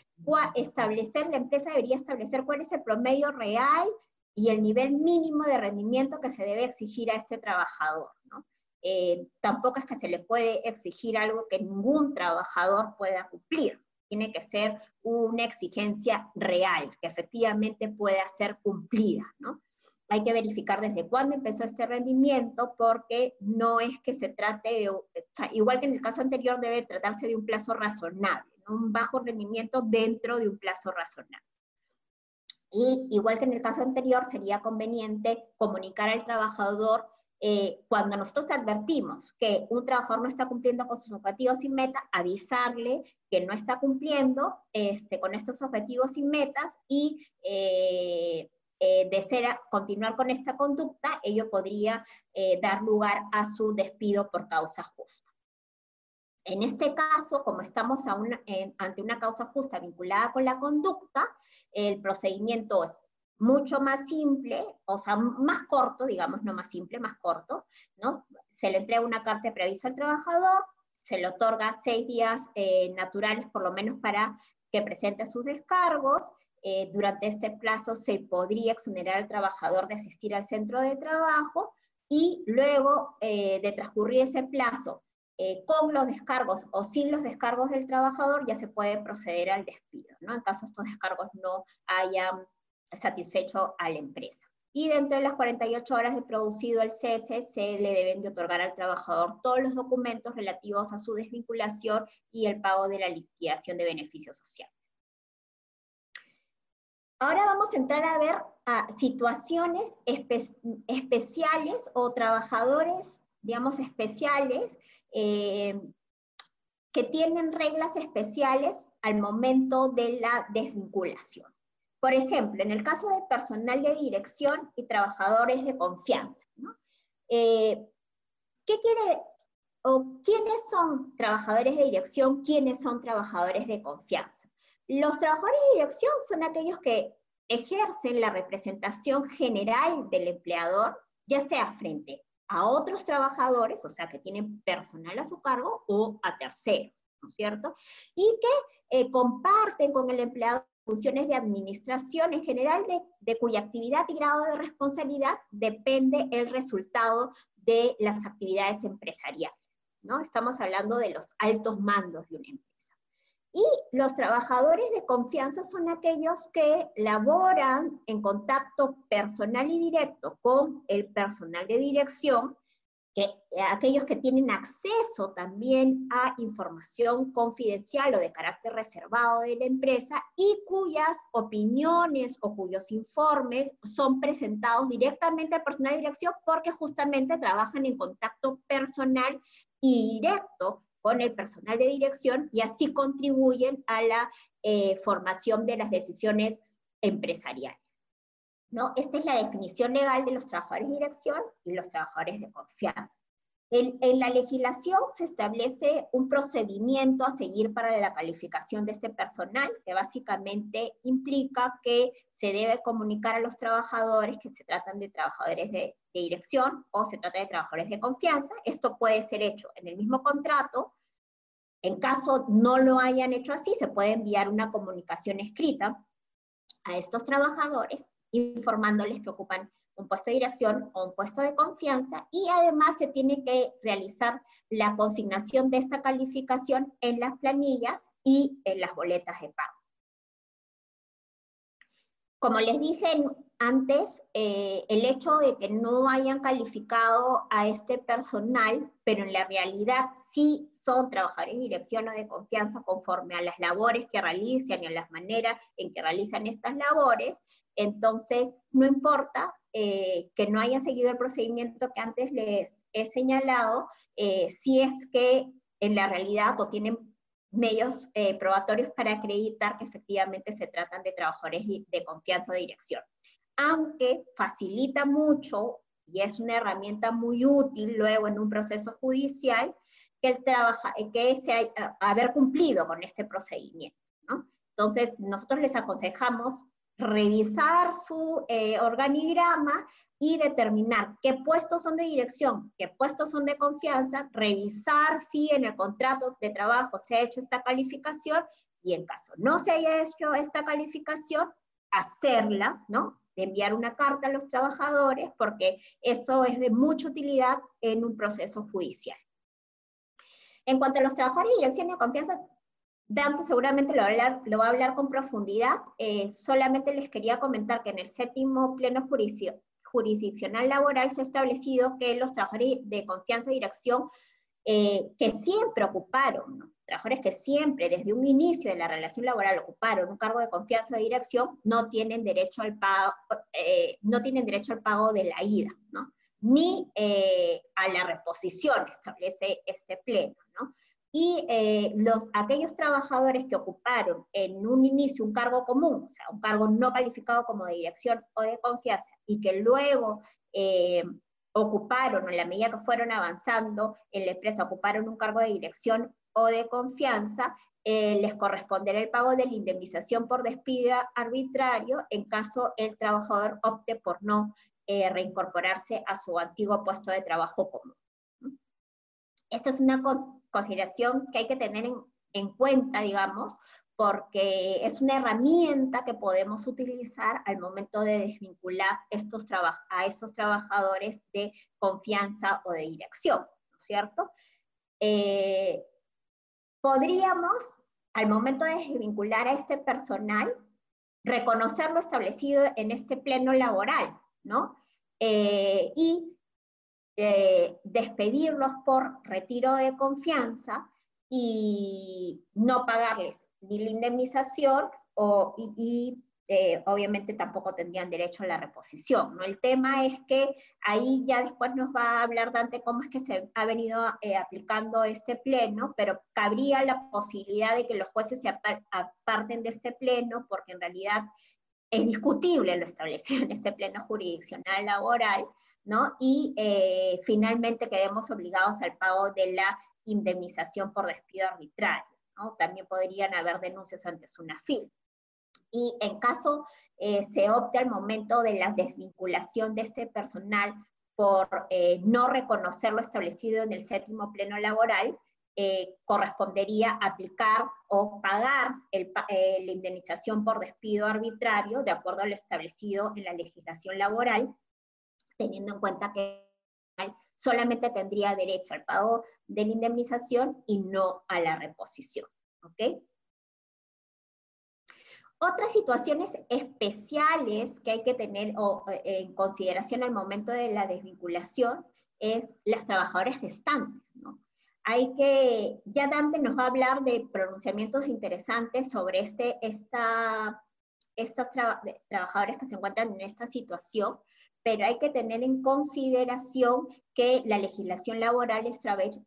establecer, la empresa debería establecer cuál es el promedio real y el nivel mínimo de rendimiento que se debe exigir a este trabajador. Eh, tampoco es que se le puede exigir algo que ningún trabajador pueda cumplir. Tiene que ser una exigencia real, que efectivamente pueda ser cumplida. ¿no? hay que verificar desde cuándo empezó este rendimiento, porque no es que se trate de, igual que en el caso anterior, debe tratarse de un plazo razonable, un bajo rendimiento dentro de un plazo razonable. Y igual que en el caso anterior, sería conveniente comunicar al trabajador eh, cuando nosotros advertimos que un trabajador no está cumpliendo con sus objetivos y metas, avisarle que no está cumpliendo este, con estos objetivos y metas y eh, eh, de continuar con esta conducta, ello podría eh, dar lugar a su despido por causa justa. En este caso, como estamos ante una causa justa vinculada con la conducta, el procedimiento es mucho más simple, o sea, más corto, digamos, no más simple, más corto, ¿no? Se le entrega una carta de preaviso al trabajador, se le otorga seis días eh, naturales por lo menos para que presente sus descargos, eh, durante este plazo se podría exonerar al trabajador de asistir al centro de trabajo y luego eh, de transcurrir ese plazo eh, con los descargos o sin los descargos del trabajador ya se puede proceder al despido, ¿no? en caso estos descargos no hayan satisfecho a la empresa. Y dentro de las 48 horas de producido el cese, se le deben de otorgar al trabajador todos los documentos relativos a su desvinculación y el pago de la liquidación de beneficios sociales. Ahora vamos a entrar a ver situaciones especiales o trabajadores, digamos, especiales eh, que tienen reglas especiales al momento de la desvinculación. Por ejemplo, en el caso de personal de dirección y trabajadores de confianza. Eh, ¿Qué quiere o quiénes son trabajadores de dirección, quiénes son trabajadores de confianza? Los trabajadores de dirección son aquellos que ejercen la representación general del empleador, ya sea frente a otros trabajadores, o sea, que tienen personal a su cargo, o a terceros, ¿no es cierto? Y que eh, comparten con el empleador funciones de administración en general, de, de, cuya actividad y grado de responsabilidad depende el resultado de las actividades empresariales. ¿no? Estamos hablando de los altos mandos de una empresa. Y los trabajadores de confianza son aquellos que laboran en contacto personal y directo con el personal de dirección, que, aquellos que tienen acceso también a información confidencial o de carácter reservado de la empresa y cuyas opiniones o cuyos informes son presentados directamente al personal de dirección porque justamente trabajan en contacto personal y directo con el personal de dirección y así contribuyen a la eh, formación de las decisiones empresariales. ¿No? Esta es la definición legal de los trabajadores de dirección y los trabajadores de confianza. En, la legislación se establece un procedimiento a seguir para la calificación de este personal, que básicamente implica que se debe comunicar a los trabajadores que se tratan de trabajadores de, de dirección o se trata de trabajadores de confianza. Esto puede ser hecho en el mismo contrato En caso no lo hayan hecho así, se puede enviar una comunicación escrita a estos trabajadores informándoles que ocupan un puesto de dirección o un puesto de confianza y además se tiene que realizar la consignación de esta calificación en las planillas y en las boletas de pago. Como les dije antes, eh, el hecho de que no hayan calificado a este personal, pero en la realidad sí son trabajadores de dirección o de confianza conforme a las labores que realizan y a las maneras en que realizan estas labores, entonces no importa eh, que no hayan seguido el procedimiento que antes les he señalado, eh, si es que en la realidad o tienen medios eh, probatorios para acreditar que efectivamente se tratan de trabajadores de confianza o de dirección. Aunque facilita mucho y es una herramienta muy útil luego en un proceso judicial que, el trabaja, que se haber cumplido con este procedimiento. Entonces, nosotros les aconsejamos revisar su eh, organigrama y determinar qué puestos son de dirección, qué puestos son de confianza, revisar si en el contrato de trabajo se ha hecho esta calificación y en caso no se haya hecho esta calificación, hacerla, ¿no? De enviar una carta a los trabajadores porque eso es de mucha utilidad en un proceso judicial. En cuanto a los trabajadores de dirección y de confianza, Dante seguramente lo va a hablar, con profundidad. Eh, solamente les quería comentar que en el séptimo pleno jurisdiccional laboral se ha establecido que los trabajadores de confianza y dirección eh, que siempre ocuparon, trabajadores que siempre desde un inicio de la relación laboral ocuparon un cargo de confianza o dirección, no tienen derecho al pago, eh, no tienen derecho al pago de la ida, ¿no? ni a la reposición, establece este pleno. ¿no? Y eh, los, aquellos trabajadores que ocuparon en un inicio un cargo común, o sea, un cargo no calificado como de dirección o de confianza, y que luego eh, ocuparon, en la medida que fueron avanzando en la empresa, ocuparon un cargo de dirección o de confianza, eh, les corresponderá el pago de la indemnización por despido arbitrario en caso el trabajador opte por no reincorporarse a su antiguo puesto de trabajo común. Esta es una consideración que hay que tener en, cuenta, digamos, porque es una herramienta que podemos utilizar al momento de desvincular estos a estos trabajadores de confianza o de dirección, ¿no es cierto? Eh, podríamos, al momento de desvincular a este personal, reconocer lo establecido en este pleno laboral, ¿no? Eh, y eh, despedirlos por retiro de confianza y no pagarles ni la indemnización o, y, eh, obviamente tampoco tendrían derecho a la reposición. ¿no? El tema es que ahí ya después nos va a hablar Dante cómo es que se ha venido eh, aplicando este pleno, pero cabría la posibilidad de que los jueces se aparten de este pleno porque en realidad es discutible lo establecido en este pleno jurisdiccional laboral, ¿no? Y eh, finalmente quedemos obligados al pago de la indemnización por despido arbitrario, ¿no? También podrían haber denuncias ante SUNAFIL. Y en caso eh, se opte al momento de la desvinculación de este personal por eh, no reconocer lo establecido en el séptimo pleno laboral, correspondería aplicar o pagar la indemnización por despido arbitrario de acuerdo a lo establecido en la legislación laboral teniendo en cuenta que solamente tendría derecho al pago de la indemnización y no a la reposición. ¿Ok? Otras situaciones especiales que hay que tener eh, en consideración al momento de la desvinculación es las trabajadoras gestantes, ¿no? Hay que, ya Dante nos va a hablar de pronunciamientos interesantes sobre este, esta, estas trabajadores que se encuentran en esta situación, pero hay que tener en consideración que la legislación laboral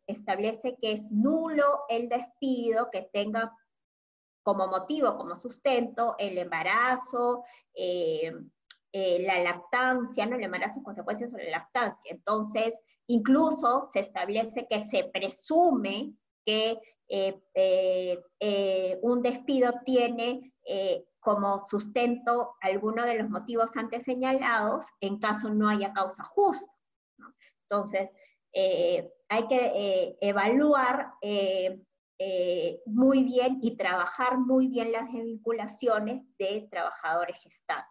establece que es nulo el despido que tenga como motivo, como sustento, el embarazo, eh, eh, la lactancia, ¿no? el embarazo consecuencias sobre la lactancia. Entonces, incluso se establece que se presume que eh, un despido tiene como sustento alguno de los motivos antes señalados en caso no haya causa justa. Entonces, eh, hay que eh, evaluar eh, eh, muy bien y trabajar muy bien las desvinculaciones de trabajadores gestantes.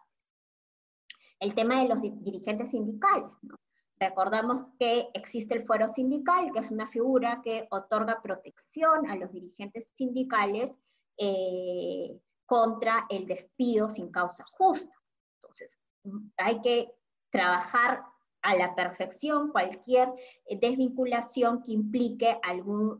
El tema de los dirigentes sindicales. Recordamos que existe el fuero sindical, que es una figura que otorga protección a los dirigentes sindicales eh, contra el despido sin causa justa. Entonces, hay que trabajar a la perfección cualquier eh, desvinculación que implique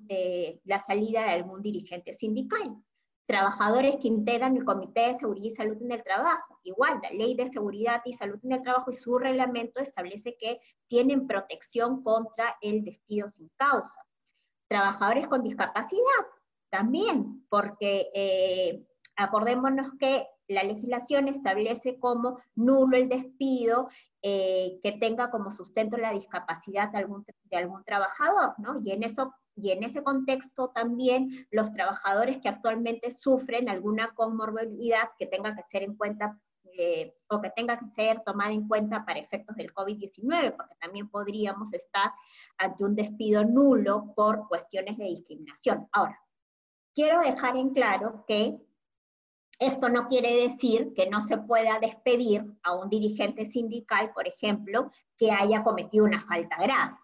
eh, la salida de algún dirigente sindical. Trabajadores que integran el Comité de Seguridad y Salud en el Trabajo. Igual, la Ley de Seguridad y Salud en el Trabajo y su reglamento establece que tienen protección contra el despido sin causa. Trabajadores con discapacidad, también, porque eh, acordémonos que la legislación establece como nulo el despido eh, que tenga como sustento la discapacidad de algún, de algún trabajador, ¿no? Y en, eso, y en ese contexto también los trabajadores que actualmente sufren alguna comorbilidad que tenga que ser en cuenta eh, o que tenga que ser tomada en cuenta para efectos del COVID-19, porque también podríamos estar ante un despido nulo por cuestiones de discriminación. Ahora, quiero dejar en claro que esto no quiere decir que no se pueda despedir a un dirigente sindical, por ejemplo, que haya cometido una falta grave.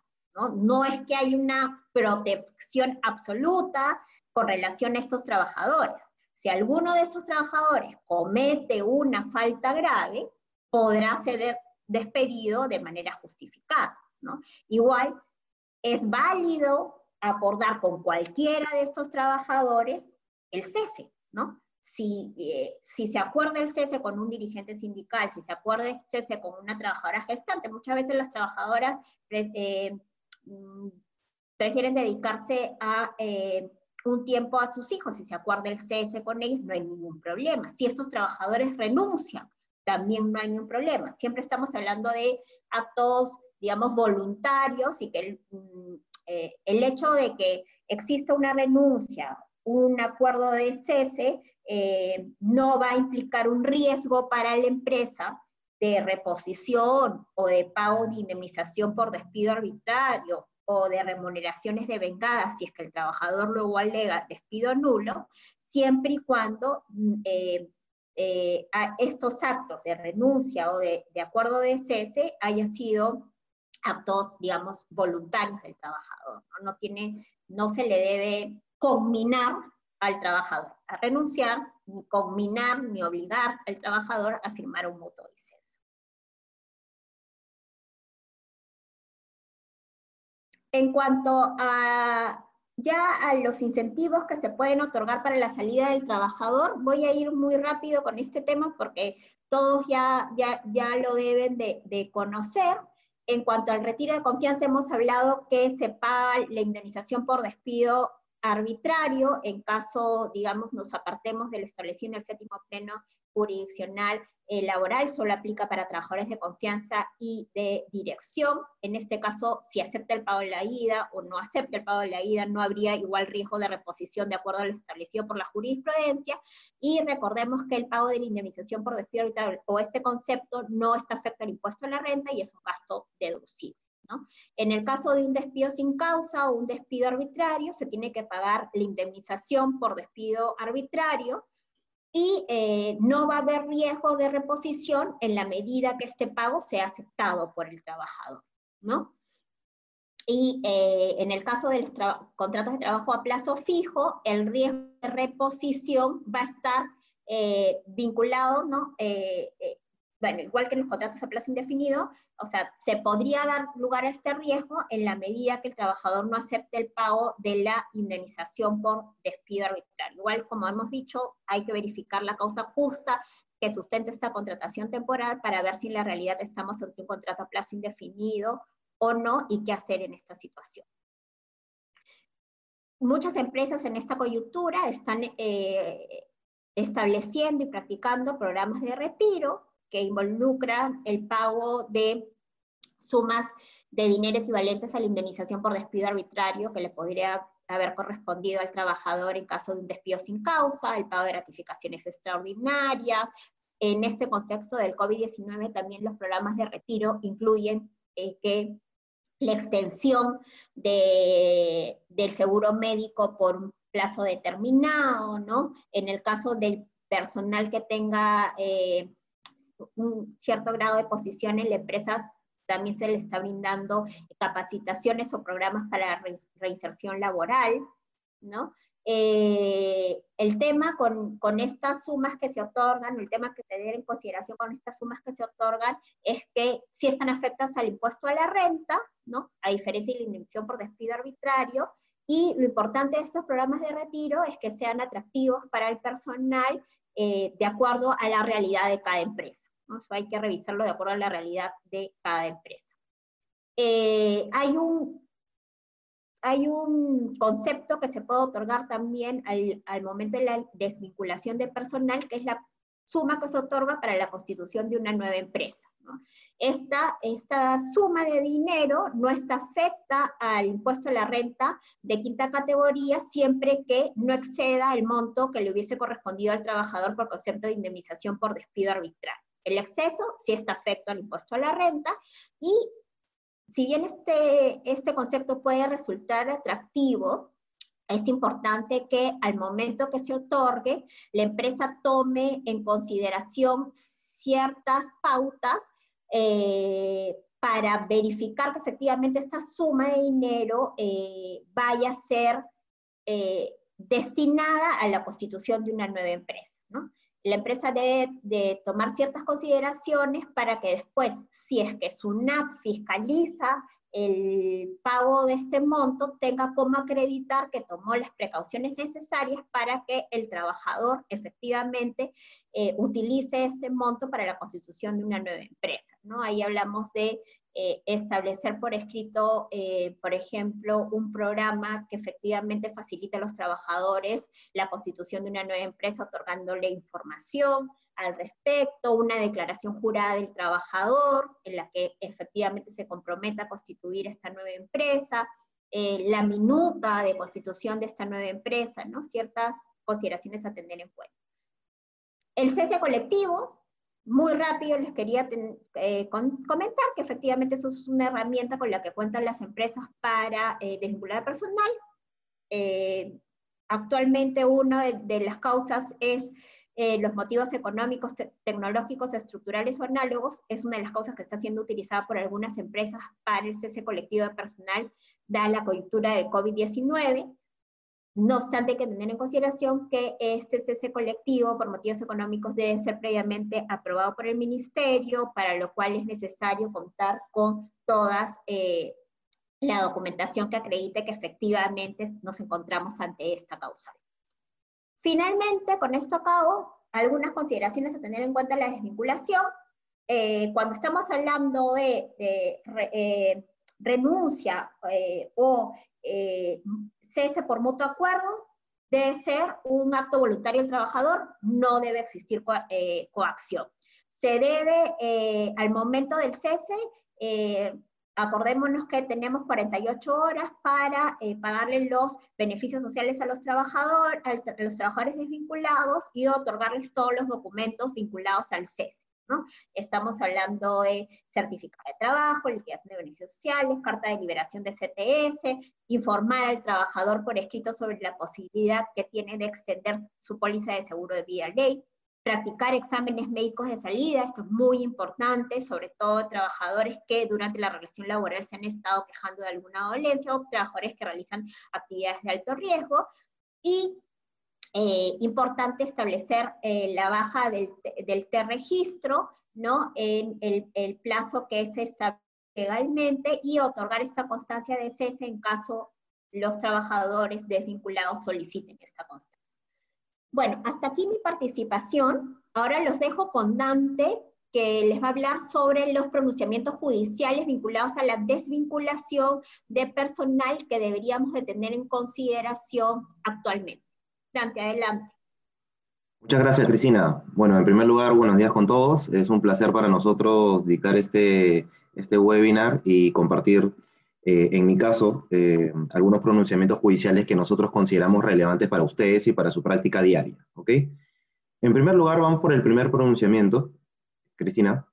¿No? es que hay una protección absoluta con relación a estos trabajadores. Si alguno de estos trabajadores comete una falta grave, podrá ser despedido de manera justificada. ¿no? Igual, es válido acordar con cualquiera de estos trabajadores el cese, ¿no? si, eh, si se acuerda el cese con un dirigente sindical, si se acuerda el cese con una trabajadora gestante, muchas veces las trabajadoras eh, prefieren dedicarse a eh, un tiempo a sus hijos, si se acuerda el cese con ellos, no hay ningún problema. Si estos trabajadores renuncian, también no hay ningún problema. Siempre estamos hablando de actos, digamos, voluntarios y que el, mm, el hecho de que exista una renuncia, un acuerdo de cese, eh, no va a implicar un riesgo para la empresa de reposición o de pago de indemnización por despido arbitrario o de remuneraciones de vengada si es que el trabajador luego alega despido nulo, siempre y cuando mm, eh, eh, estos actos de renuncia o de, acuerdo de cese hayan sido actos, digamos, voluntarios del trabajador. ¿no? tiene, no se le debe combinar al trabajador a renunciar, ni combinar, ni obligar al trabajador a firmar un mutuo disenso. En cuanto a ya a los incentivos que se pueden otorgar para la salida del trabajador, voy a ir muy rápido con este tema porque todos ya, ya, ya lo deben de, conocer. En cuanto al retiro de confianza, hemos hablado que se paga la indemnización por despido arbitrario en caso, digamos, nos apartemos de lo establecido en el séptimo pleno jurisdiccional eh, laboral, solo aplica para trabajadores de confianza y de dirección. En este caso, si acepta el pago de la ida o no acepta el pago de la ida, no habría igual riesgo de reposición de acuerdo a lo establecido por la jurisprudencia. Y recordemos que el pago de la indemnización por despido o este concepto no está afecto al impuesto a la renta y es un gasto deducible. En el caso de un despido sin causa o un despido arbitrario, se tiene que pagar la indemnización por despido arbitrario y eh, no va a haber riesgo de reposición en la medida que este pago sea aceptado por el trabajador. ¿no? Y eh, en el caso de los contratos de trabajo a plazo fijo, el riesgo de reposición va a estar eh, vinculado ¿no? Bueno, igual que en los contratos a plazo indefinido, o sea, se podría dar lugar a este riesgo en la medida que el trabajador no acepte el pago de la indemnización por despido arbitrario. Igual, como hemos dicho, hay que verificar la causa justa que sustente esta contratación temporal para ver si en la realidad estamos ante un contrato a plazo indefinido o no y qué hacer en esta situación. Muchas empresas en esta coyuntura están eh, estableciendo y practicando programas de retiro que involucran el pago de sumas de dinero equivalentes a la indemnización por despido arbitrario que le podría haber correspondido al trabajador en caso de un despido sin causa, el pago de ratificaciones extraordinarias. En este contexto del COVID-19 también los programas de retiro incluyen eh, que la extensión de, del seguro médico por plazo determinado, ¿no? En el caso del personal que tenga eh, un cierto grado de posición en la empresa, también se le está brindando capacitaciones o programas para reinserción laboral, ¿no? Eh, el tema con, con, estas sumas que se otorgan, el tema que tener en consideración con estas sumas que se otorgan es que si están afectas al impuesto a la renta, ¿no? A diferencia de la indemnización por despido arbitrario, y lo importante de estos programas de retiro es que sean atractivos para el personal eh, de acuerdo a la realidad de cada empresa. Hay que revisarlo de acuerdo a la realidad de cada empresa. Eh, hay un hay un concepto que se puede otorgar también al, momento de la desvinculación de personal, que es la suma que se otorga para la constitución de una nueva empresa. Esta, esta suma de dinero no está afecta al impuesto a la renta de quinta categoría siempre que no exceda el monto que le hubiese correspondido al trabajador por concepto de indemnización por despido arbitral. El exceso sí está afecto al impuesto a la renta y si bien este, este concepto puede resultar atractivo, es importante que al momento que se otorgue, la empresa tome en consideración ciertas pautas eh, para verificar que efectivamente esta suma de dinero eh, vaya a ser eh, destinada a la constitución de una nueva empresa. La empresa debe de tomar ciertas consideraciones para que después, si es que SUNAT fiscaliza el pago de este monto, tenga como acreditar que tomó las precauciones necesarias para que el trabajador efectivamente eh, utilice este monto para la constitución de una nueva empresa. ¿no? Ahí hablamos de eh, establecer por escrito, eh, por ejemplo, un programa que efectivamente facilite a los trabajadores la constitución de una nueva empresa, otorgándole información al respecto, una declaración jurada del trabajador en la que efectivamente se comprometa a constituir esta nueva empresa, eh, la minuta de constitución de esta nueva empresa, ¿no? Ciertas consideraciones a tener en cuenta. El cese colectivo, muy rápido les quería eh, comentar que efectivamente eso es una herramienta con la que cuentan las empresas para eh, desvincular personal. Eh, actualmente una de, las causas es los motivos económicos, tecnológicos, estructurales o análogos. Es una de las causas que está siendo utilizada por algunas empresas para el cese colectivo de personal, dada la coyuntura del COVID-19. No obstante, hay que tener en consideración que este cese colectivo por motivos económicos debe ser previamente aprobado por el ministerio, para lo cual es necesario contar con todas eh, la documentación que acredite que efectivamente nos encontramos ante esta causa. Finalmente, con esto acabo, algunas consideraciones a tener en cuenta la desvinculación. Eh, cuando estamos hablando de, eh, renuncia o cese por mutuo acuerdo debe ser un acto voluntario del trabajador, no debe existir eh, coacción. Se debe, eh, al momento del cese, eh, acordémonos que tenemos 48 horas para pagarle los beneficios sociales a los, trabajadores, a los trabajadores desvinculados y otorgarles todos los documentos vinculados al cese. Estamos hablando de certificado de trabajo, liquidación de beneficios sociales, carta de liberación de CTS, informar al trabajador por escrito sobre la posibilidad que tiene de extender su póliza de seguro de vida ley, practicar exámenes médicos de salida, esto es muy importante, sobre todo trabajadores que durante la relación laboral se han estado quejando de alguna dolencia o trabajadores que realizan actividades de alto riesgo, y eh, importante establecer eh, la baja del, del T-registro, ¿no? En el, el, plazo que se establece legalmente y otorgar esta constancia de cese en caso los trabajadores desvinculados soliciten esta constancia. Bueno, hasta aquí mi participación. Ahora los dejo con Dante, que les va a hablar sobre los pronunciamientos judiciales vinculados a la desvinculación de personal que deberíamos de tener en consideración actualmente. Dante, adelante. Muchas gracias, Cristina. Bueno, en primer lugar, buenos días con todos. Es un placer para nosotros dictar este, este webinar y compartir, eh, en mi caso, eh, algunos pronunciamientos judiciales que nosotros consideramos relevantes para ustedes y para su práctica diaria. ¿ok? En primer lugar, vamos por el primer pronunciamiento. Cristina.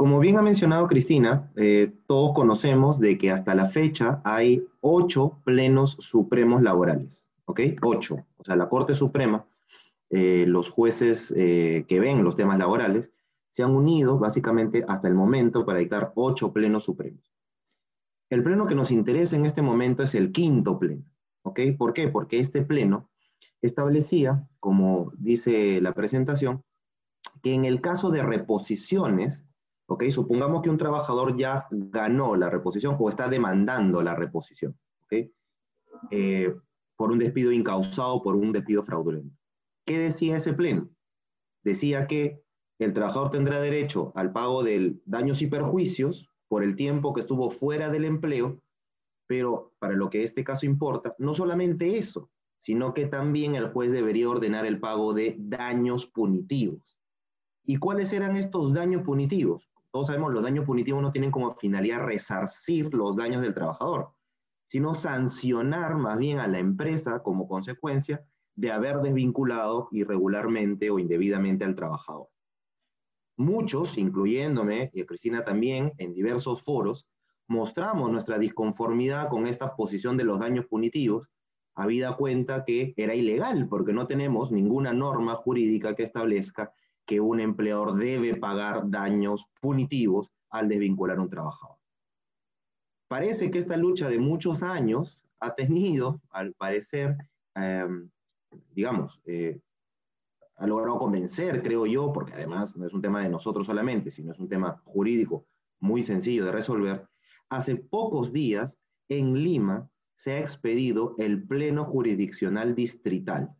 Como bien ha mencionado Cristina, eh, todos conocemos de que hasta la fecha hay ocho plenos supremos laborales, ¿ok? Ocho. O sea, la Corte Suprema, eh, los jueces eh, que ven los temas laborales, se han unido básicamente hasta el momento para dictar ocho plenos supremos. El pleno que nos interesa en este momento es el quinto pleno, ¿ok? ¿Por qué? Porque este pleno establecía, como dice la presentación, que en el caso de reposiciones, ¿ok? Supongamos que un trabajador ya ganó la reposición o está demandando la reposición, ¿ok? Eh, por un despido incausado, por un despido fraudulento. ¿Qué decía ese pleno? Decía que el trabajador tendrá derecho al pago de daños y perjuicios por el tiempo que estuvo fuera del empleo, pero para lo que este caso importa, no solamente eso, sino que también el juez debería ordenar el pago de daños punitivos. ¿Y cuáles eran estos daños punitivos? Todos sabemos, los daños punitivos no tienen como finalidad resarcir los daños del trabajador, sino sancionar más bien a la empresa como consecuencia de haber desvinculado irregularmente o indebidamente al trabajador. Muchos, incluyéndome y Cristina también, en diversos foros, mostramos nuestra disconformidad con esta posición de los daños punitivos, habida cuenta que era ilegal, porque no tenemos ninguna norma jurídica que establezca que un empleador debe pagar daños punitivos al desvincular a un trabajador. Parece que esta lucha de muchos años ha tenido, al parecer, em, digamos, eh, ha logrado convencer, creo yo, porque además no es un tema de nosotros solamente, sino es un tema jurídico muy sencillo de resolver. Hace pocos días, en Lima, se ha expedido el Pleno Jurisdiccional Distrital,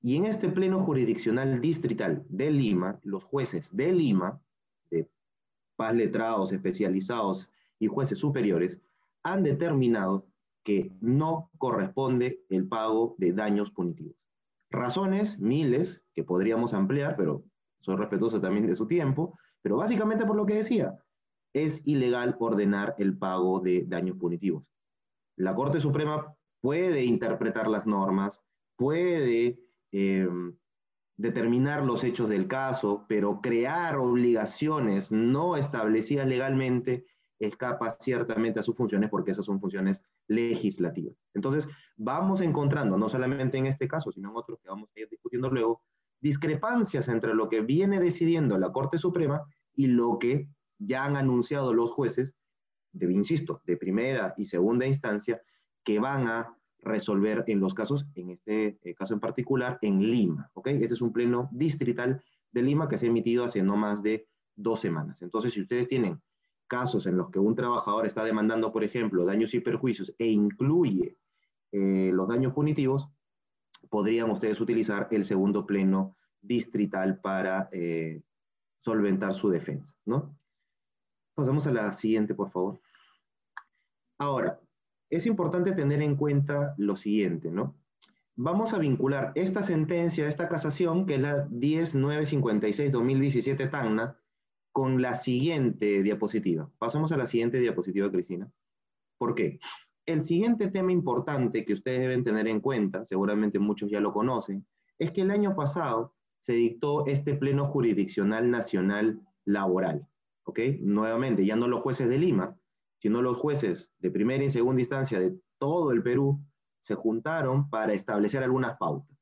y en este pleno jurisdiccional distrital de Lima, los jueces de Lima, de paz letrados especializados y jueces superiores, han determinado que no corresponde el pago de daños punitivos. Razones, miles, que podríamos ampliar, pero soy respetuoso también de su tiempo, pero básicamente por lo que decía, es ilegal ordenar el pago de daños punitivos. La Corte Suprema puede interpretar las normas, puede Em, determinar los hechos del caso, pero crear obligaciones no establecidas legalmente escapa ciertamente a sus funciones porque esas son funciones legislativas. Entonces, vamos encontrando, no solamente en este caso, sino en otros que vamos a ir discutiendo luego, discrepancias entre lo que viene decidiendo la Corte Suprema y lo que ya han anunciado los jueces, de, insisto, de primera y segunda instancia, que van a resolver en los casos, en este eh, caso en particular, en Lima. ¿ok? Este es un pleno distrital de Lima que se ha emitido hace no más de dos semanas. Entonces, si ustedes tienen casos en los que un trabajador está demandando, por ejemplo, daños y perjuicios e incluye eh, los daños punitivos, podrían ustedes utilizar el segundo pleno distrital para eh, solventar su defensa, ¿no? Pasamos a la siguiente, por favor. Ahora, es importante tener en cuenta lo siguiente, ¿no? Vamos a vincular esta sentencia, esta casación, que es la 10956-2017 TANNA, con la siguiente diapositiva. Pasamos a la siguiente diapositiva, Cristina. ¿Por qué? El siguiente tema importante que ustedes deben tener en cuenta, seguramente muchos ya lo conocen, es que el año pasado se dictó este Pleno Jurisdiccional Nacional Laboral. ¿Ok? Nuevamente, ya no los jueces de Lima, sino los jueces de primera y segunda instancia de todo el Perú se juntaron para establecer algunas pautas.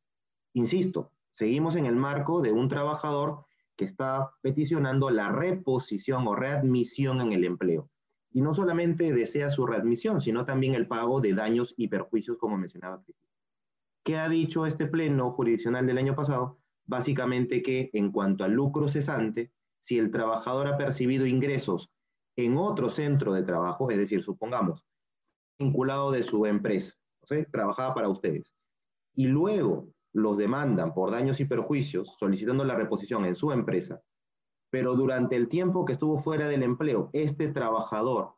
Insisto, seguimos en el marco de un trabajador que está peticionando la reposición o readmisión en el empleo. Y no solamente desea su readmisión, sino también el pago de daños y perjuicios, como mencionaba Cristina. ¿Qué ha dicho este pleno jurisdiccional del año pasado? Básicamente que en cuanto al lucro cesante, si el trabajador ha percibido ingresos en otro centro de trabajo, es decir, supongamos, vinculado de su empresa, trabajaba para ustedes, y luego los demandan por daños y perjuicios, solicitando la reposición en su empresa, pero durante el tiempo que estuvo fuera del empleo, este trabajador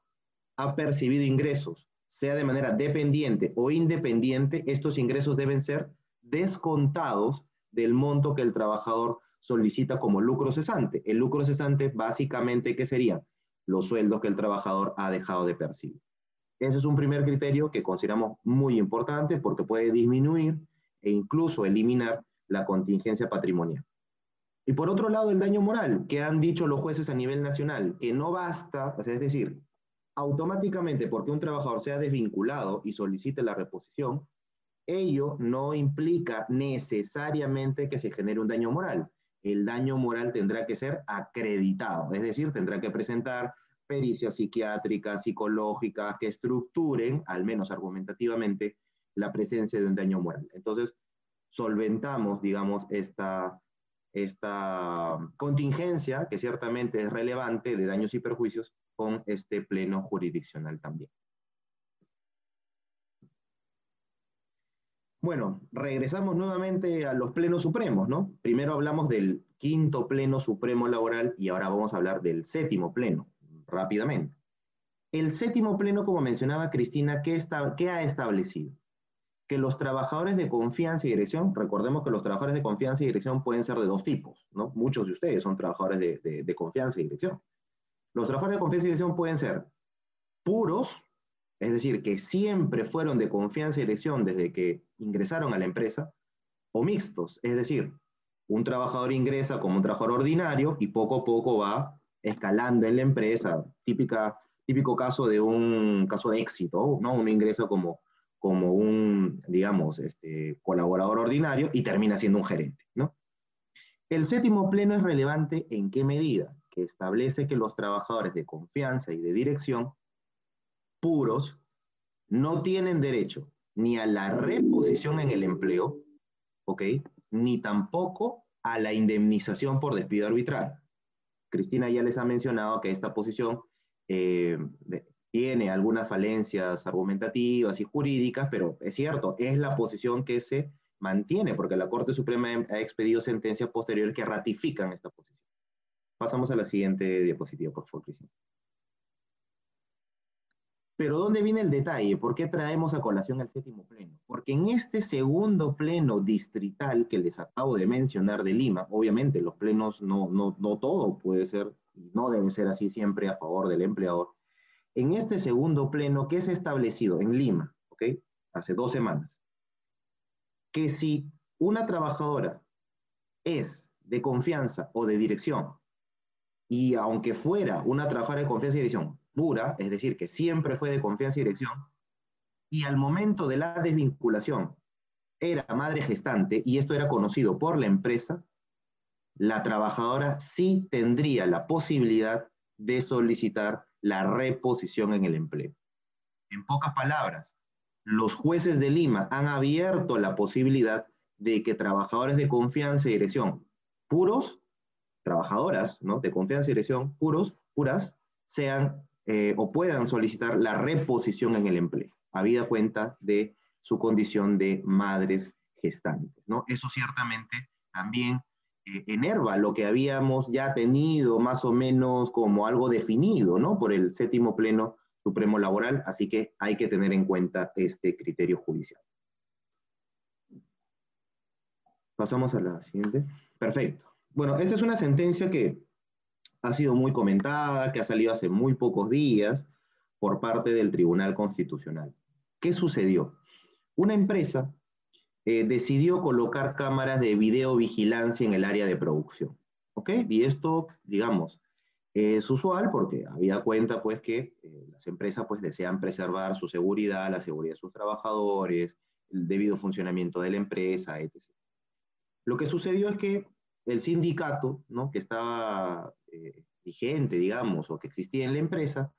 ha percibido ingresos, sea de manera dependiente o independiente, estos ingresos deben ser descontados del monto que el trabajador solicita como lucro cesante. El lucro cesante básicamente, ¿qué sería? Los sueldos que el trabajador ha dejado de percibir. Ese es un primer criterio que consideramos muy importante porque puede disminuir e incluso eliminar la contingencia patrimonial. Y por otro lado, el daño moral, que han dicho los jueces a nivel nacional, que no basta, es decir, automáticamente porque un trabajador sea desvinculado y solicite la reposición, ello no implica necesariamente que se genere un daño moral. El daño moral tendrá que ser acreditado, es decir, tendrá que presentar pericias psiquiátricas, psicológicas, que estructuren, al menos argumentativamente, la presencia de un daño moral. Entonces, solventamos, digamos, esta, esta contingencia, que ciertamente es relevante, de daños y perjuicios, con este pleno jurisdiccional también. Bueno, regresamos nuevamente a los plenos supremos, ¿no? Primero hablamos del quinto pleno supremo laboral y ahora vamos a hablar del séptimo pleno, rápidamente. El séptimo pleno, como mencionaba Cristina, ¿qué, está, qué ha establecido? que los trabajadores de confianza y dirección, recordemos que los trabajadores de confianza y dirección pueden ser de dos tipos, ¿no? Muchos de ustedes son trabajadores de, de, confianza y dirección. Los trabajadores de confianza y dirección pueden ser puros, es decir, que siempre fueron de confianza y dirección desde que ingresaron a la empresa, o mixtos, es decir, un trabajador ingresa como un trabajador ordinario y poco a poco va escalando en la empresa, típica, típico caso de un caso de éxito, ¿no? Uno ingresa como como un, digamos, este, colaborador ordinario y termina siendo un gerente, ¿no? El séptimo pleno es relevante en qué medida, que establece que los trabajadores de confianza y de dirección puros no tienen derecho ni a la reposición en el empleo, ¿ok? Ni tampoco a la indemnización por despido arbitral. Cristina ya les ha mencionado que esta posición eh, tiene algunas falencias argumentativas y jurídicas, pero es cierto, es la posición que se mantiene, porque la Corte Suprema ha expedido sentencias posteriores que ratifican esta posición. Pasamos a la siguiente diapositiva, por favor, Cristina. Pero ¿dónde viene el detalle? ¿Por qué traemos a colación el séptimo pleno? Porque en este segundo pleno distrital que les acabo de mencionar de Lima, obviamente los plenos no, no, no todo puede ser, no debe ser así siempre a favor del empleador, en este segundo pleno que es establecido en Lima, ¿ok? Hace dos semanas, que si una trabajadora es de confianza o de dirección, y aunque fuera una trabajadora de confianza y dirección es decir, que siempre fue de confianza y dirección, y al momento de la desvinculación era madre gestante y esto era conocido por la empresa, la trabajadora sí tendría la posibilidad de solicitar la reposición en el empleo. En pocas palabras, los jueces de Lima han abierto la posibilidad de que trabajadores de confianza y dirección puros, trabajadoras ¿no? de confianza y dirección puros, puras, sean eh, o puedan solicitar la reposición en el empleo, habida cuenta de su condición de madres gestantes. ¿no? Eso ciertamente también eh, enerva lo que habíamos ya tenido más o menos como algo definido, ¿no? Por el séptimo pleno supremo laboral, así que hay que tener en cuenta este criterio judicial. Pasamos a la siguiente. Perfecto. Bueno, esta es una sentencia que ha sido muy comentada, que ha salido hace muy pocos días por parte del Tribunal Constitucional. ¿Qué sucedió? Una empresa eh, decidió colocar cámaras de videovigilancia en el área de producción. ¿Ok? Y esto, digamos, es usual porque había cuenta pues que eh, las empresas pues desean preservar su seguridad, la seguridad de sus trabajadores, el debido funcionamiento de la empresa, etc. Lo que sucedió es que el sindicato, ¿no? que estaba eh, vigente, digamos, o que existía en la empresa,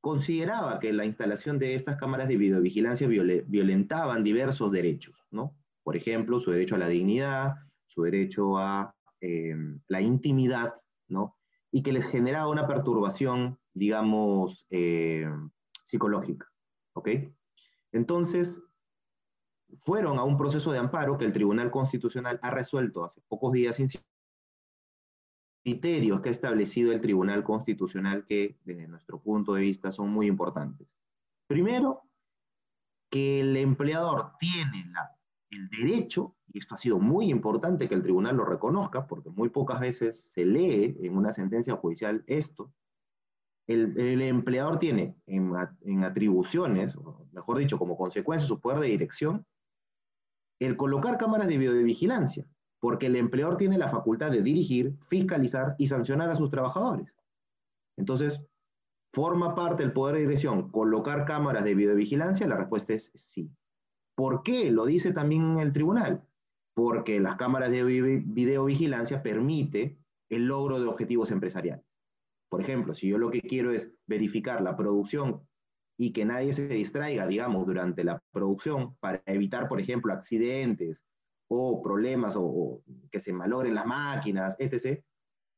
consideraba que la instalación de estas cámaras de videovigilancia violentaban diversos derechos, ¿no? Por ejemplo, su derecho a la dignidad, su derecho a em, la intimidad, ¿no? Y que les generaba una perturbación, digamos, em, psicológica, ¿ok? Entonces, fueron a un proceso de amparo que el Tribunal Constitucional ha resuelto hace pocos días criterios que ha establecido el Tribunal Constitucional que desde nuestro punto de vista son muy importantes. Primero, que el empleador tiene el derecho, y esto ha sido muy importante que el tribunal lo reconozca, porque muy pocas veces se lee en una sentencia judicial esto, el, el empleador tiene en, en atribuciones, o mejor dicho, como consecuencia de su poder de dirección, el colocar cámaras de videovigilancia porque el empleador tiene la facultad de dirigir, fiscalizar y sancionar a sus trabajadores. Entonces, ¿forma parte del poder de dirección colocar cámaras de videovigilancia? La respuesta es sí. ¿Por qué? Lo dice también el tribunal. Porque las cámaras de videovigilancia permite el logro de objetivos empresariales. Por ejemplo, si yo lo que quiero es verificar la producción y que nadie se distraiga, digamos, durante la producción para evitar, por ejemplo, accidentes o problemas o, que se malogren las máquinas, etc.,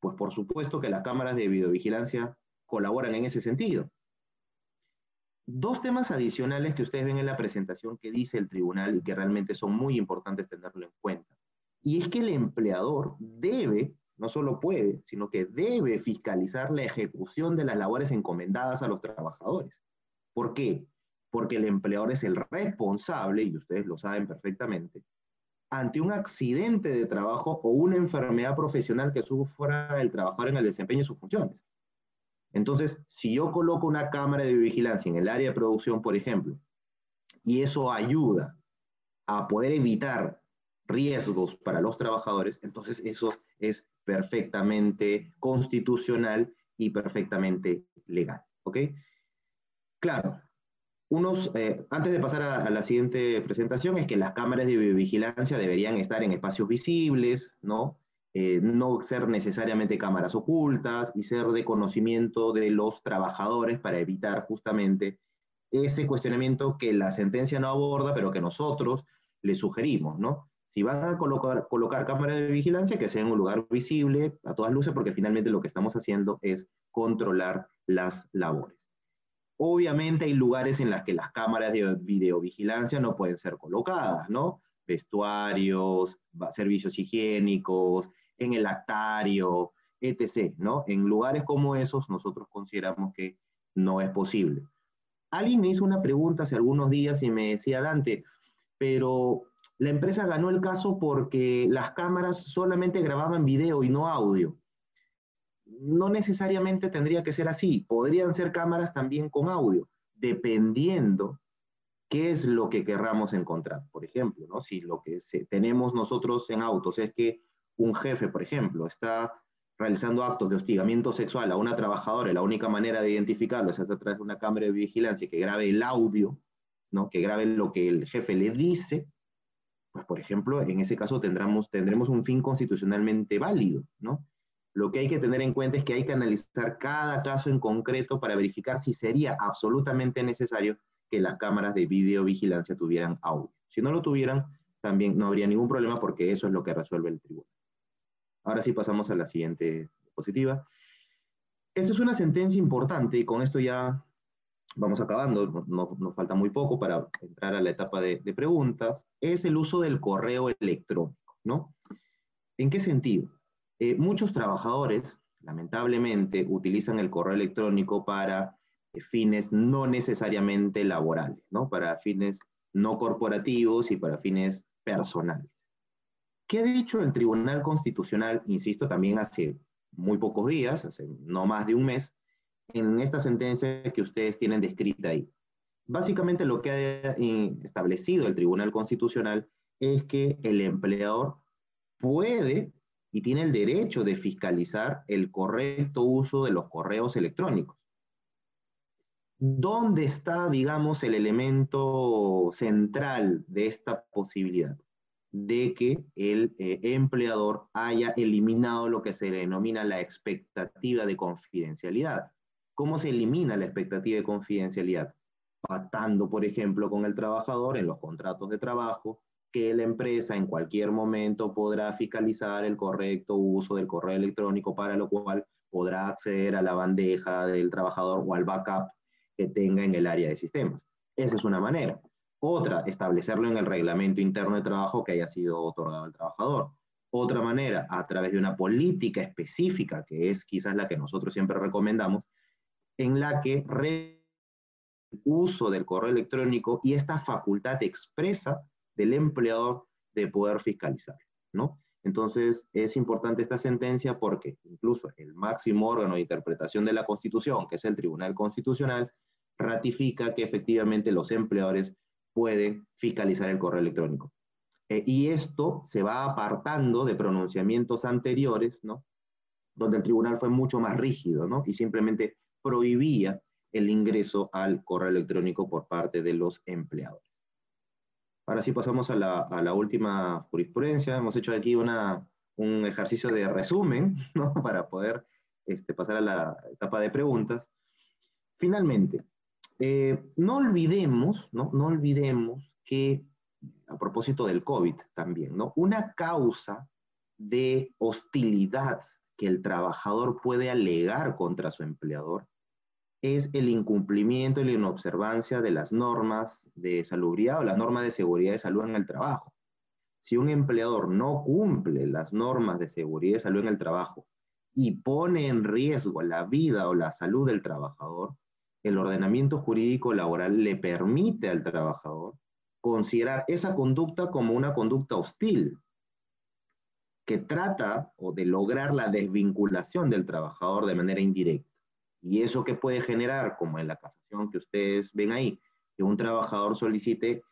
pues por supuesto que las cámaras de videovigilancia colaboran en ese sentido. Dos temas adicionales que ustedes ven en la presentación que dice el tribunal y que realmente son muy importantes tenerlo en cuenta. Y es que el empleador debe, no solo puede, sino que debe fiscalizar la ejecución de las labores encomendadas a los trabajadores. ¿Por qué? Porque el empleador es el responsable, y ustedes lo saben perfectamente, ante un accidente de trabajo o una enfermedad profesional que sufra el trabajador en el desempeño de sus funciones. Entonces, si yo coloco una cámara de vigilancia en el área de producción, por ejemplo, y eso ayuda a poder evitar riesgos para los trabajadores, entonces eso es perfectamente constitucional y perfectamente legal. ¿Ok? Claro, unos, eh, antes de pasar a, la siguiente presentación, es que las cámaras de vigilancia deberían estar en espacios visibles, ¿no? Eh, no ser necesariamente cámaras ocultas y ser de conocimiento de los trabajadores para evitar justamente ese cuestionamiento que la sentencia no aborda, pero que nosotros le sugerimos, ¿no? Si van a colocar, colocar cámaras de vigilancia, que sea en un lugar visible a todas luces, porque finalmente lo que estamos haciendo es controlar las labores. Obviamente hay lugares en los que las cámaras de videovigilancia no pueden ser colocadas, ¿no? Vestuarios, servicios higiénicos, en el actario, etc., ¿no? En lugares como esos nosotros consideramos que no es posible. Alguien me hizo una pregunta hace algunos días y me decía, Dante, pero la empresa ganó el caso porque las cámaras solamente grababan video y no audio no necesariamente tendría que ser así. Podrían ser cámaras también con audio, dependiendo qué es lo que querramos encontrar. Por ejemplo, ¿no? si lo que tenemos nosotros en autos es que un jefe, por ejemplo, está realizando actos de hostigamiento sexual a una trabajadora y la única manera de identificarlo es a través de una cámara de vigilancia que grabe el audio, ¿no? que grabe lo que el jefe le dice, pues por ejemplo, en ese caso tendremos, tendremos un fin constitucionalmente válido, ¿no? Lo que hay que tener en cuenta es que hay que analizar cada caso en concreto para verificar si sería absolutamente necesario que las cámaras de videovigilancia tuvieran audio. Si no lo tuvieran, también no habría ningún problema porque eso es lo que resuelve el tribunal. Ahora sí pasamos a la siguiente diapositiva. Esta es una sentencia importante y con esto ya vamos acabando, nos falta muy poco para entrar a la etapa de, de preguntas. Es el uso del correo electrónico, ¿no? ¿En qué sentido? Eh, muchos trabajadores, lamentablemente, utilizan el correo electrónico para eh, fines no necesariamente laborales, ¿no? Para fines no corporativos y para fines personales. ¿Qué ha dicho el Tribunal Constitucional, insisto, también hace muy pocos días, hace no más de un mes, en esta sentencia que ustedes tienen descrita ahí? Básicamente lo que ha eh, establecido el Tribunal Constitucional es que el empleador puede y tiene el derecho de fiscalizar el correcto uso de los correos electrónicos. ¿Dónde está, digamos, el elemento central de esta posibilidad? De que el eh, empleador haya eliminado lo que se denomina la expectativa de confidencialidad. ¿Cómo se elimina la expectativa de confidencialidad? Pactando, por ejemplo, con el trabajador en los contratos de trabajo, que la empresa en cualquier momento podrá fiscalizar el correcto uso del correo electrónico, para lo cual podrá acceder a la bandeja del trabajador o al backup que tenga en el área de sistemas. Esa es una manera. Otra, establecerlo en el reglamento interno de trabajo que haya sido otorgado al trabajador. Otra manera, a través de una política específica, que es quizás la que nosotros siempre recomendamos, en la que el uso del correo electrónico y esta facultad expresa del empleador de poder fiscalizar, ¿no? Entonces, es importante esta sentencia porque incluso el máximo órgano de interpretación de la Constitución, que es el Tribunal Constitucional, ratifica que efectivamente los empleadores pueden fiscalizar el correo electrónico. Eh, y esto se va apartando de pronunciamientos anteriores, ¿no? Donde el tribunal fue mucho más rígido, ¿no? Y simplemente prohibía el ingreso al correo electrónico por parte de los empleadores. Ahora sí pasamos a la, última jurisprudencia. Hemos hecho aquí una, un ejercicio de resumen, [laughs] ¿no? Para poder este, pasar a la etapa de preguntas. Finalmente, eh, no olvidemos, ¿no? No olvidemos que, a propósito del COVID también, ¿no? Una causa de hostilidad que el trabajador puede alegar contra su empleador es el incumplimiento y la inobservancia de las normas de salubridad o las normas de seguridad de salud en el trabajo. Si un empleador no cumple las normas de seguridad de salud en el trabajo y pone en riesgo la vida o la salud del trabajador, el ordenamiento jurídico laboral le permite al trabajador considerar esa conducta como una conducta hostil, que trata o de lograr la desvinculación del trabajador de manera indirecta. Y eso que puede generar, como en la casación que ustedes ven ahí, que un trabajador solicite,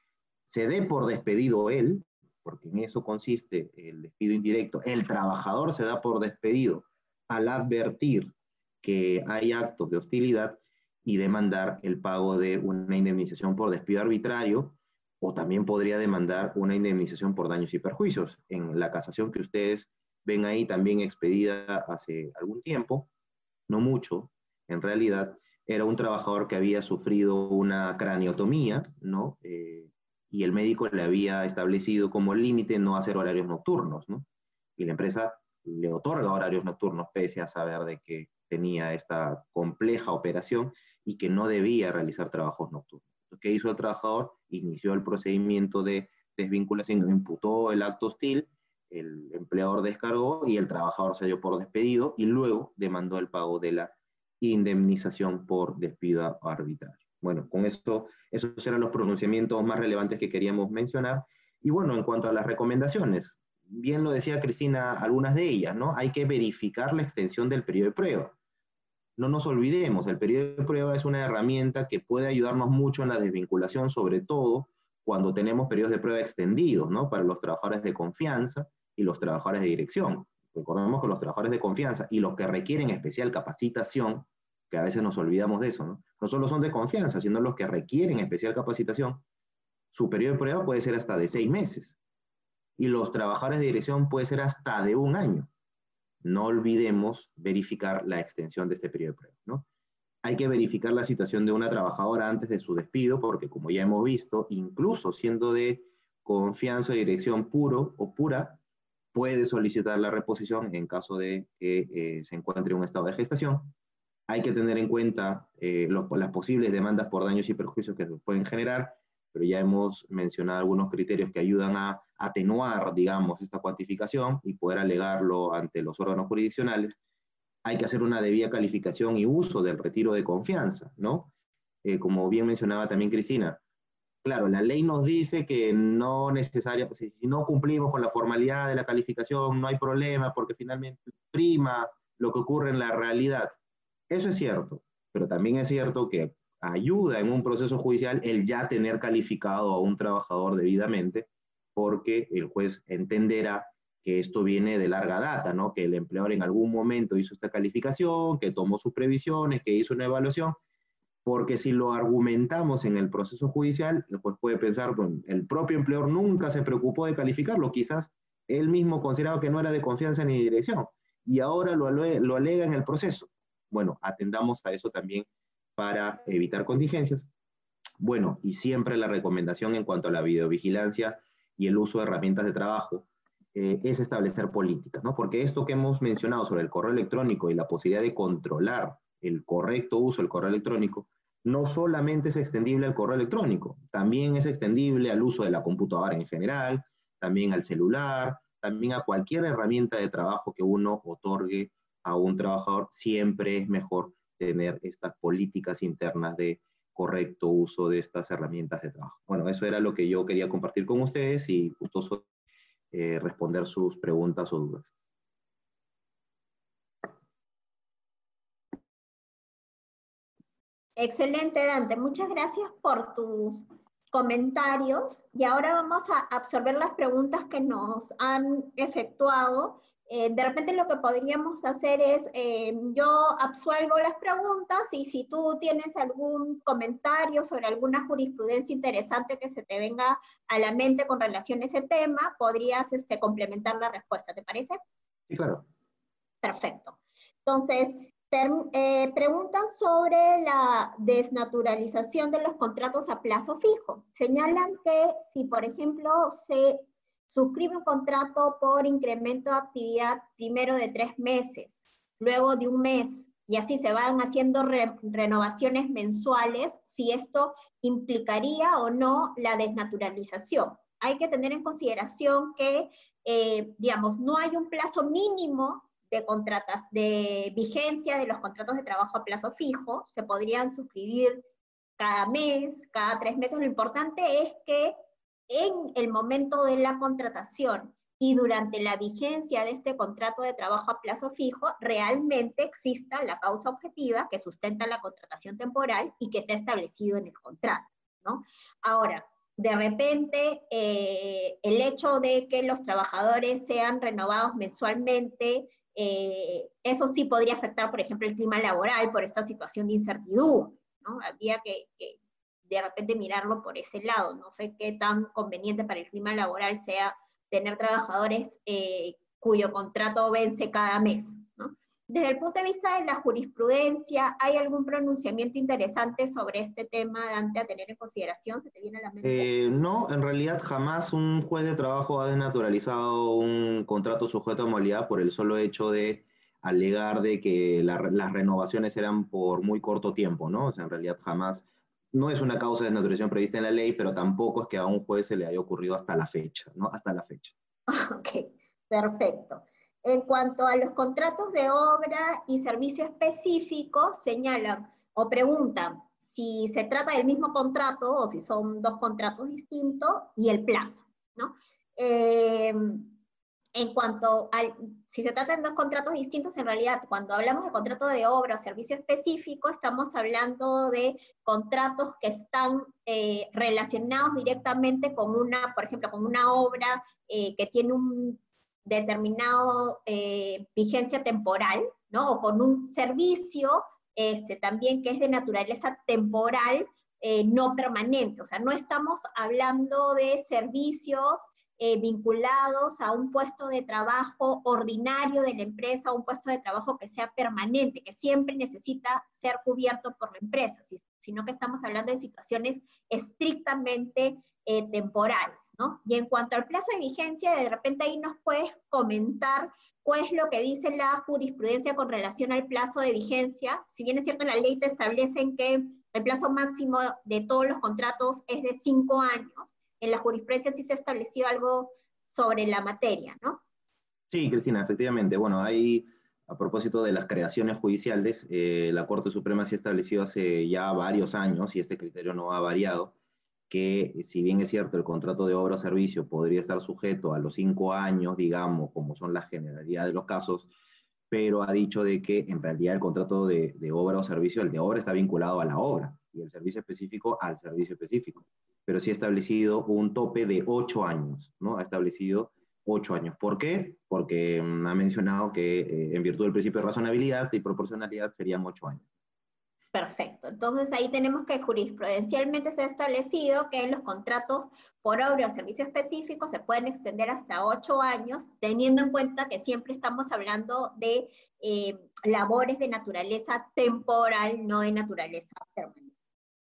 se dé por despedido él, porque en eso consiste el despido indirecto, el trabajador se da por despedido al advertir que hay actos de hostilidad y demandar el pago de una indemnización por despido arbitrario o también podría demandar una indemnización por daños y perjuicios. En la casación que ustedes ven ahí también expedida hace algún tiempo, no mucho, en realidad, era un trabajador que había sufrido una craniotomía, ¿no? Eh, y el médico le había establecido como límite no hacer horarios nocturnos, ¿no? Y la empresa le otorga horarios nocturnos pese a saber de que tenía esta compleja operación y que no debía realizar trabajos nocturnos. ¿Qué hizo el trabajador? Inició el procedimiento de desvinculación, imputó el acto hostil, el empleador descargó y el trabajador se dio por despedido y luego demandó el pago de la indemnización por despido arbitrario. Bueno, con esto, esos eran los pronunciamientos más relevantes que queríamos mencionar. Y bueno, en cuanto a las recomendaciones, bien lo decía Cristina, algunas de ellas, ¿no? Hay que verificar la extensión del periodo de prueba. No nos olvidemos, el periodo de prueba es una herramienta que puede ayudarnos mucho en la desvinculación, sobre todo cuando tenemos periodos de prueba extendidos, ¿no? Para los trabajadores de confianza y los trabajadores de dirección. Recordemos que los trabajadores de confianza y los que requieren especial capacitación, que a veces nos olvidamos de eso, ¿no? No solo son de confianza, sino los que requieren especial capacitación, su periodo de prueba puede ser hasta de seis meses. Y los trabajadores de dirección puede ser hasta de un año. No olvidemos verificar la extensión de este periodo de prueba, ¿no? Hay que verificar la situación de una trabajadora antes de su despido, porque como ya hemos visto, incluso siendo de confianza o dirección puro o pura, puede solicitar la reposición en caso de que eh, se encuentre en un estado de gestación hay que tener en cuenta eh, las posibles demandas por daños y perjuicios que se pueden generar, pero ya hemos mencionado algunos criterios que ayudan a atenuar, digamos, esta cuantificación y poder alegarlo ante los órganos jurisdiccionales. Hay que hacer una debida calificación y uso del retiro de confianza, ¿no? Eh, como bien mencionaba también Cristina, claro, la ley nos dice que no necesaria, pues, si no cumplimos con la formalidad de la calificación, no hay problema porque finalmente prima lo que ocurre en la realidad. Eso es cierto, pero también es cierto que ayuda en un proceso judicial el ya tener calificado a un trabajador debidamente, porque el juez entenderá que esto viene de larga data, ¿no? Que el empleador en algún momento hizo esta calificación, que tomó sus previsiones, que hizo una evaluación, porque si lo argumentamos en el proceso judicial, el juez puede pensar, bueno, el propio empleador nunca se preocupó de calificarlo, quizás él mismo consideraba que no era de confianza ni de dirección, y ahora lo, lo alega en el proceso bueno, atendamos a eso también para evitar contingencias. Bueno, y siempre la recomendación en cuanto a la videovigilancia y el uso de herramientas de trabajo eh, es establecer políticas, ¿no? Porque esto que hemos mencionado sobre el correo electrónico y la posibilidad de controlar el correcto uso del correo electrónico, no solamente es extendible al correo electrónico, también es extendible al uso de la computadora en general, también al celular, también a cualquier herramienta de trabajo que uno otorgue a un trabajador, siempre es mejor tener estas políticas internas de correcto uso de estas herramientas de trabajo. Bueno, eso era lo que yo quería compartir con ustedes y gustoso eh, responder sus preguntas o dudas. Excelente, Dante. Muchas gracias por tus comentarios y ahora vamos a absorber las preguntas que nos han efectuado. Eh, de repente lo que podríamos hacer es, eh, yo absuelvo las preguntas y si tú tienes algún comentario sobre alguna jurisprudencia interesante que se te venga a la mente con relación a ese tema, podrías este, complementar la respuesta, ¿te parece? Sí, claro. Perfecto. Entonces, eh, preguntan sobre la desnaturalización de los contratos a plazo fijo. Señalan que si, por ejemplo, se suscribe un contrato por incremento de actividad primero de tres meses, luego de un mes, y así se van haciendo renovaciones mensuales, si esto implicaría o no la desnaturalización. Hay que tener en consideración que, eh, digamos, no hay un plazo mínimo de, contratas, de vigencia de los contratos de trabajo a plazo fijo, se podrían suscribir cada mes, cada tres meses. Lo importante es que en el momento de la contratación y durante la vigencia de este contrato de trabajo a plazo fijo, realmente exista la causa objetiva que sustenta la contratación temporal y que se ha establecido en el contrato. ¿no? Ahora, de repente, eh, el hecho de que los trabajadores sean renovados mensualmente eh, eso sí podría afectar, por ejemplo, el clima laboral por esta situación de incertidumbre. ¿no? Había que, de repente mirarlo por ese lado. No sé qué tan conveniente para el clima laboral sea tener trabajadores eh, cuyo contrato vence cada mes. Desde el punto de vista de la jurisprudencia, ¿hay algún pronunciamiento interesante sobre este tema Dante, a tener en consideración? ¿Se te viene a la mente? Eh, no, en realidad jamás un juez de trabajo ha desnaturalizado un contrato sujeto a modalidad por el solo hecho de alegar de que las renovaciones eran por muy corto tiempo, ¿no? O sea, en realidad jamás, no es una causa de desnaturalización prevista en la ley, pero tampoco es que a un juez se le haya ocurrido hasta la fecha, ¿no? Hasta la fecha. [laughs] Ok, perfecto. En cuanto a los contratos de obra y servicio específico, señalan o preguntan si se trata del mismo contrato o si son dos contratos distintos y el plazo, ¿no? Em, en cuanto al, si se trata de dos contratos distintos, en realidad, cuando hablamos de contrato de obra o servicio específico, estamos hablando de contratos que están eh, relacionados directamente con una, por ejemplo, con una obra eh, que tiene un determinado eh, vigencia temporal, ¿no? O con un servicio este, también que es de naturaleza temporal, eh, no permanente. O sea, no estamos hablando de servicios eh, vinculados a un puesto de trabajo ordinario de la empresa, un puesto de trabajo que sea permanente, que siempre necesita ser cubierto por la empresa, sino que estamos hablando de situaciones estrictamente temporales. Y en cuanto al plazo de vigencia, de repente ahí nos puedes comentar cuál es lo que dice la jurisprudencia con relación al plazo de vigencia. Si bien es cierto, la ley te establecen que el plazo máximo de todos los contratos es de cinco años, en la jurisprudencia sí se ha establecido algo sobre la materia, ¿no? Sí, Cristina, efectivamente. Bueno, ahí, a propósito de las creaciones judiciales, eh, la Corte Suprema sí ha establecido hace ya varios años, y este criterio no ha variado, que si bien es cierto el contrato de obra o servicio podría estar sujeto a los cinco años, digamos, como son la generalidad de los casos, pero ha dicho de que en realidad el contrato de, de, obra o servicio, el de obra está vinculado a la obra y el servicio específico al servicio específico. Pero sí ha establecido un tope de ocho años, ¿no? Ha establecido ocho años. ¿Por qué? Porque mm, ha mencionado que eh, en virtud del principio de razonabilidad y proporcionalidad serían ocho años. Perfecto. Entonces ahí tenemos que jurisprudencialmente se ha establecido que los contratos por obra o servicio específico se pueden extender hasta ocho años, teniendo en cuenta que siempre estamos hablando de eh, labores de naturaleza temporal, no de naturaleza permanente.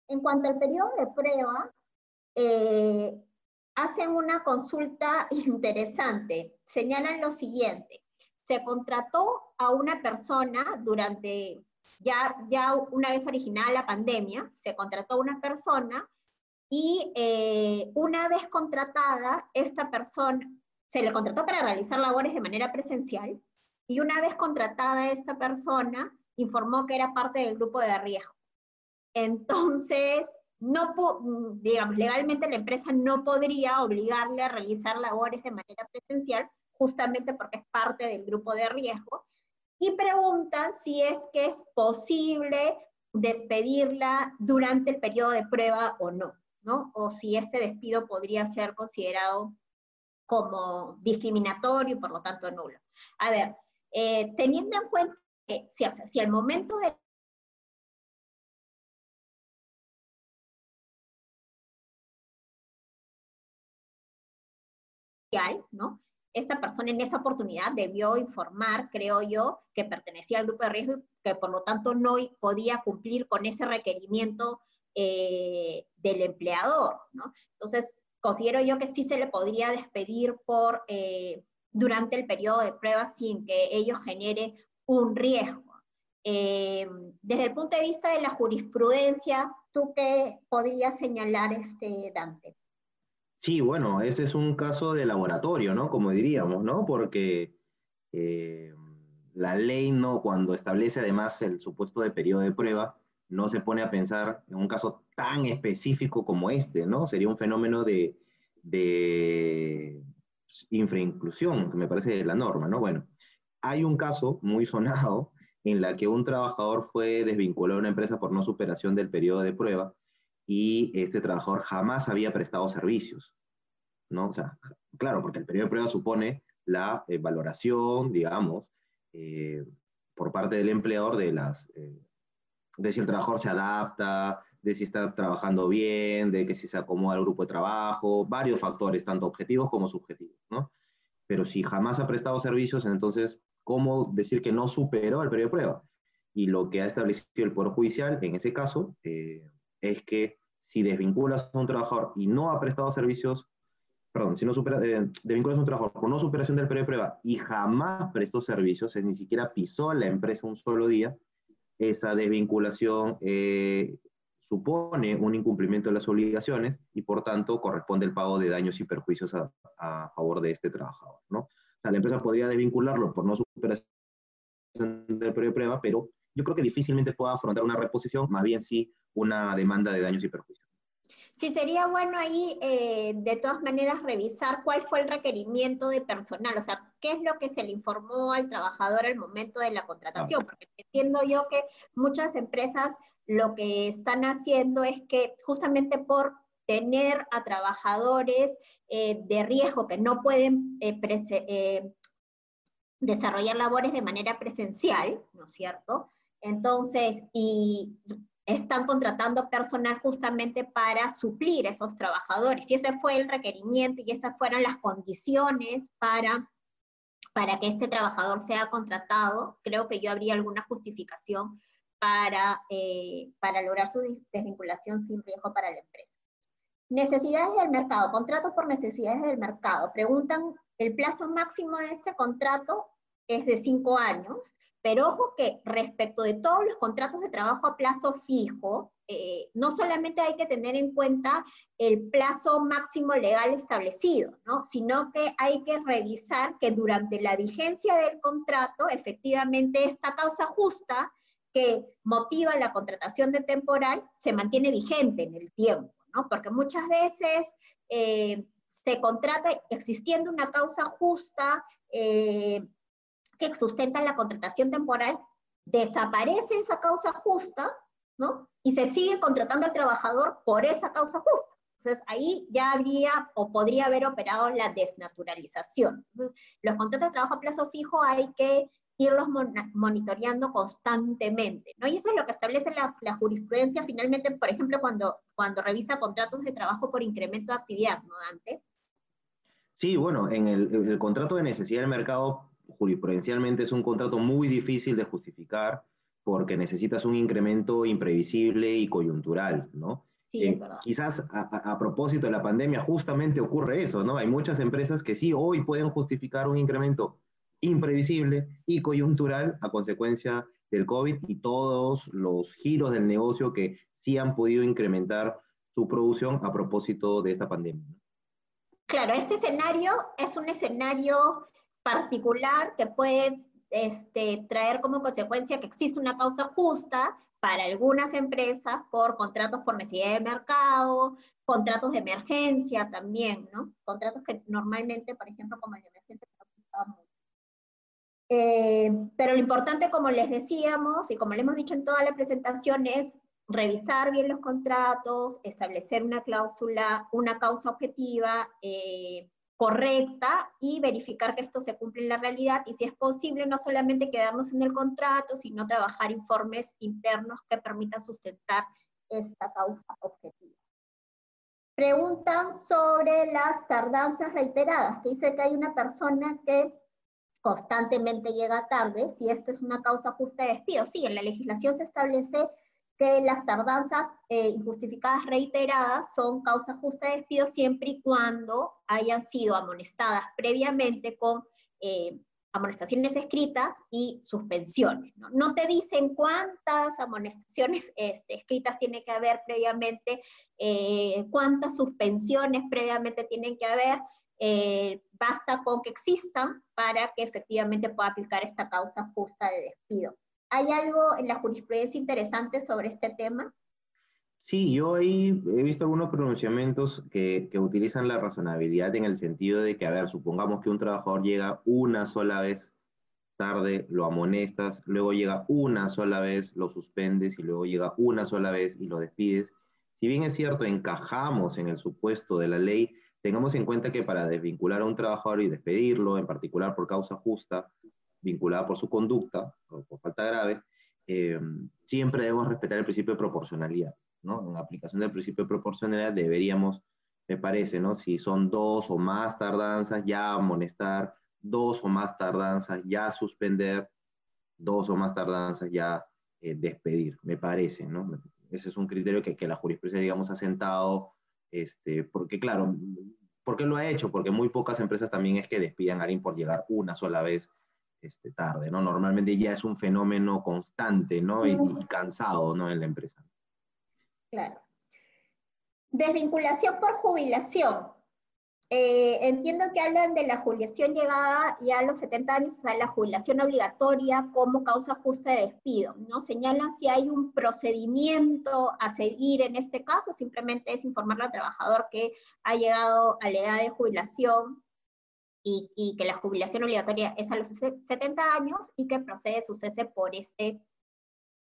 En cuanto al periodo de prueba, eh, hacen una consulta [laughs] interesante. Señalan lo siguiente. Se contrató a una persona durante ya, ya una vez originada la pandemia, se contrató una persona y eh, una vez contratada, esta persona se le contrató para realizar labores de manera presencial y una vez contratada esta persona informó que era parte del grupo de riesgo. Entonces, no digamos, legalmente la empresa no podría obligarle a realizar labores de manera presencial justamente porque es parte del grupo de riesgo y preguntan si es que es posible despedirla durante el periodo de prueba o no. ¿no? O si este despido podría ser considerado como discriminatorio y por lo tanto nulo. A ver, eh, teniendo en cuenta que si, si al momento de ¿no? Esta persona en esa oportunidad debió informar, creo yo, que pertenecía al grupo de riesgo y que por lo tanto no podía cumplir con ese requerimiento eh, del empleador, ¿no? Entonces, considero yo que sí se le podría despedir por, eh, durante el periodo de prueba sin que ello genere un riesgo. Eh, desde el punto de vista de la jurisprudencia, ¿tú qué podrías señalar, este, Dante? Sí, bueno, ese es un caso de laboratorio, ¿no? Como diríamos, ¿no? Porque eh, la ley no, cuando establece además el supuesto de periodo de prueba, no se pone a pensar en un caso tan específico como este, ¿no? Sería un fenómeno de, de infrainclusión, que me parece la norma, ¿no? Bueno, hay un caso muy sonado en la que un trabajador fue desvinculado a una empresa por no superación del periodo de prueba y este trabajador jamás había prestado servicios, ¿no? O sea, claro, porque el periodo de prueba supone la eh, valoración, digamos, eh, por parte del empleador de las, eh, de si el trabajador se adapta, de si está trabajando bien, de que si se acomoda al grupo de trabajo, varios factores, tanto objetivos como subjetivos, ¿no? Pero si jamás ha prestado servicios, entonces, ¿cómo decir que no superó el periodo de prueba? Y lo que ha establecido el Poder Judicial en ese caso es que si desvinculas a un trabajador y no ha prestado servicios, perdón, si no supera, eh, desvinculas a un trabajador por no superación del periodo de prueba y jamás prestó servicios, es ni siquiera pisó la empresa un solo día, esa desvinculación eh, supone un incumplimiento de las obligaciones y por tanto corresponde el pago de daños y perjuicios a, a favor de este trabajador, ¿no? O sea, la empresa podría desvincularlo por no superación del periodo de prueba, pero yo creo que difícilmente pueda afrontar una reposición, más bien sí una demanda de daños y perjuicios. Sí, sería bueno ahí, eh, de todas maneras, revisar cuál fue el requerimiento de personal, o sea, qué es lo que se le informó al trabajador al momento de la contratación, porque entiendo yo que muchas empresas lo que están haciendo es que justamente por tener a trabajadores eh, de riesgo que no pueden eh, desarrollar labores de manera presencial, ¿no es cierto? Entonces, y están contratando personal justamente para suplir esos trabajadores. Y ese fue el requerimiento y esas fueron las condiciones para, para que ese trabajador sea contratado. Creo que yo habría alguna justificación para, eh, para lograr su desvinculación sin riesgo para la empresa. Necesidades del mercado, contrato por necesidades del mercado. Preguntan, el plazo máximo de este contrato es de cinco años pero ojo que respecto de todos los contratos de trabajo a plazo fijo, eh, no solamente hay que tener en cuenta el plazo máximo legal establecido, ¿no? sino que hay que revisar que durante la vigencia del contrato, efectivamente, esta causa justa que motiva la contratación de temporal se mantiene vigente en el tiempo, ¿no? porque muchas veces eh, se contrata existiendo una causa justa, eh, que sustenta la contratación temporal, desaparece esa causa justa, ¿no? Y se sigue contratando al trabajador por esa causa justa. Entonces, ahí ya habría o podría haber operado la desnaturalización. Entonces, los contratos de trabajo a plazo fijo hay que irlos monitoreando constantemente, ¿no? Y eso es lo que establece la, jurisprudencia finalmente, por ejemplo, cuando, cuando revisa contratos de trabajo por incremento de actividad, ¿no, Dante? Sí, bueno, en el, el contrato de necesidad del mercado jurisprudencialmente es un contrato muy difícil de justificar porque necesitas un incremento imprevisible y coyuntural, ¿no? Sí, eh, quizás a, propósito de la pandemia justamente ocurre eso, ¿no? Hay muchas empresas que sí hoy pueden justificar un incremento imprevisible y coyuntural a consecuencia del COVID y todos los giros del negocio que sí han podido incrementar su producción a propósito de esta pandemia. Claro, este escenario es un escenario particular que puede este, traer como consecuencia que existe una causa justa para algunas empresas por contratos por necesidad del mercado, contratos de emergencia también, ¿no? Contratos que normalmente, por ejemplo, como el de emergencia, eh, pero lo importante, como les decíamos, y como le hemos dicho en toda la presentación, es revisar bien los contratos, establecer una cláusula, una causa objetiva eh, correcta y verificar que esto se cumple en la realidad y si es posible no solamente quedarnos en el contrato, sino trabajar informes internos que permitan sustentar esta causa objetiva. Preguntan sobre las tardanzas reiteradas, que dice que hay una persona que constantemente llega tarde, si esto es una causa justa de despido. Sí, en la legislación se establece que las tardanzas eh, injustificadas reiteradas son causa justa de despido siempre y cuando hayan sido amonestadas previamente con eh, amonestaciones escritas y suspensiones. ¿no? te dicen cuántas amonestaciones este, escritas tiene que haber previamente, eh, cuántas suspensiones previamente tienen que haber, basta con que existan para que efectivamente pueda aplicar esta causa justa de despido. ¿Hay algo en la jurisprudencia interesante sobre este tema? Sí, yo ahí he visto algunos pronunciamientos que, que, utilizan la razonabilidad en el sentido de que, a ver, supongamos que un trabajador llega una sola vez tarde, lo amonestas, luego llega una sola vez, lo suspendes y luego llega una sola vez y lo despides. Si bien es cierto, encajamos en el supuesto de la ley, tengamos en cuenta que para desvincular a un trabajador y despedirlo, en particular por causa justa, vinculada por su conducta o por falta grave, eh, siempre debemos respetar el principio de proporcionalidad. ¿no? En la aplicación del principio de proporcionalidad deberíamos, me parece, ¿no? si son dos o más tardanzas, ya amonestar, dos o más tardanzas, ya suspender, dos o más tardanzas, ya eh, despedir, me parece. ¿no? Ese es un criterio que, que la jurisprudencia, digamos, ha sentado, este, porque claro, ¿por qué lo ha hecho? Porque muy pocas empresas también es que despidan a alguien por llegar una sola vez este, tarde, ¿no? Normalmente ya es un fenómeno constante, ¿no? Y, cansado, ¿no? En la empresa. Claro. Desvinculación por jubilación. Eh, entiendo que hablan de la jubilación llegada ya a los 70 años, o sea, la jubilación obligatoria como causa justa de despido, ¿no? Señalan si hay un procedimiento a seguir en este caso, simplemente es informarle al trabajador que ha llegado a la edad de jubilación y, que la jubilación obligatoria es a los 70 años y que procede su cese por este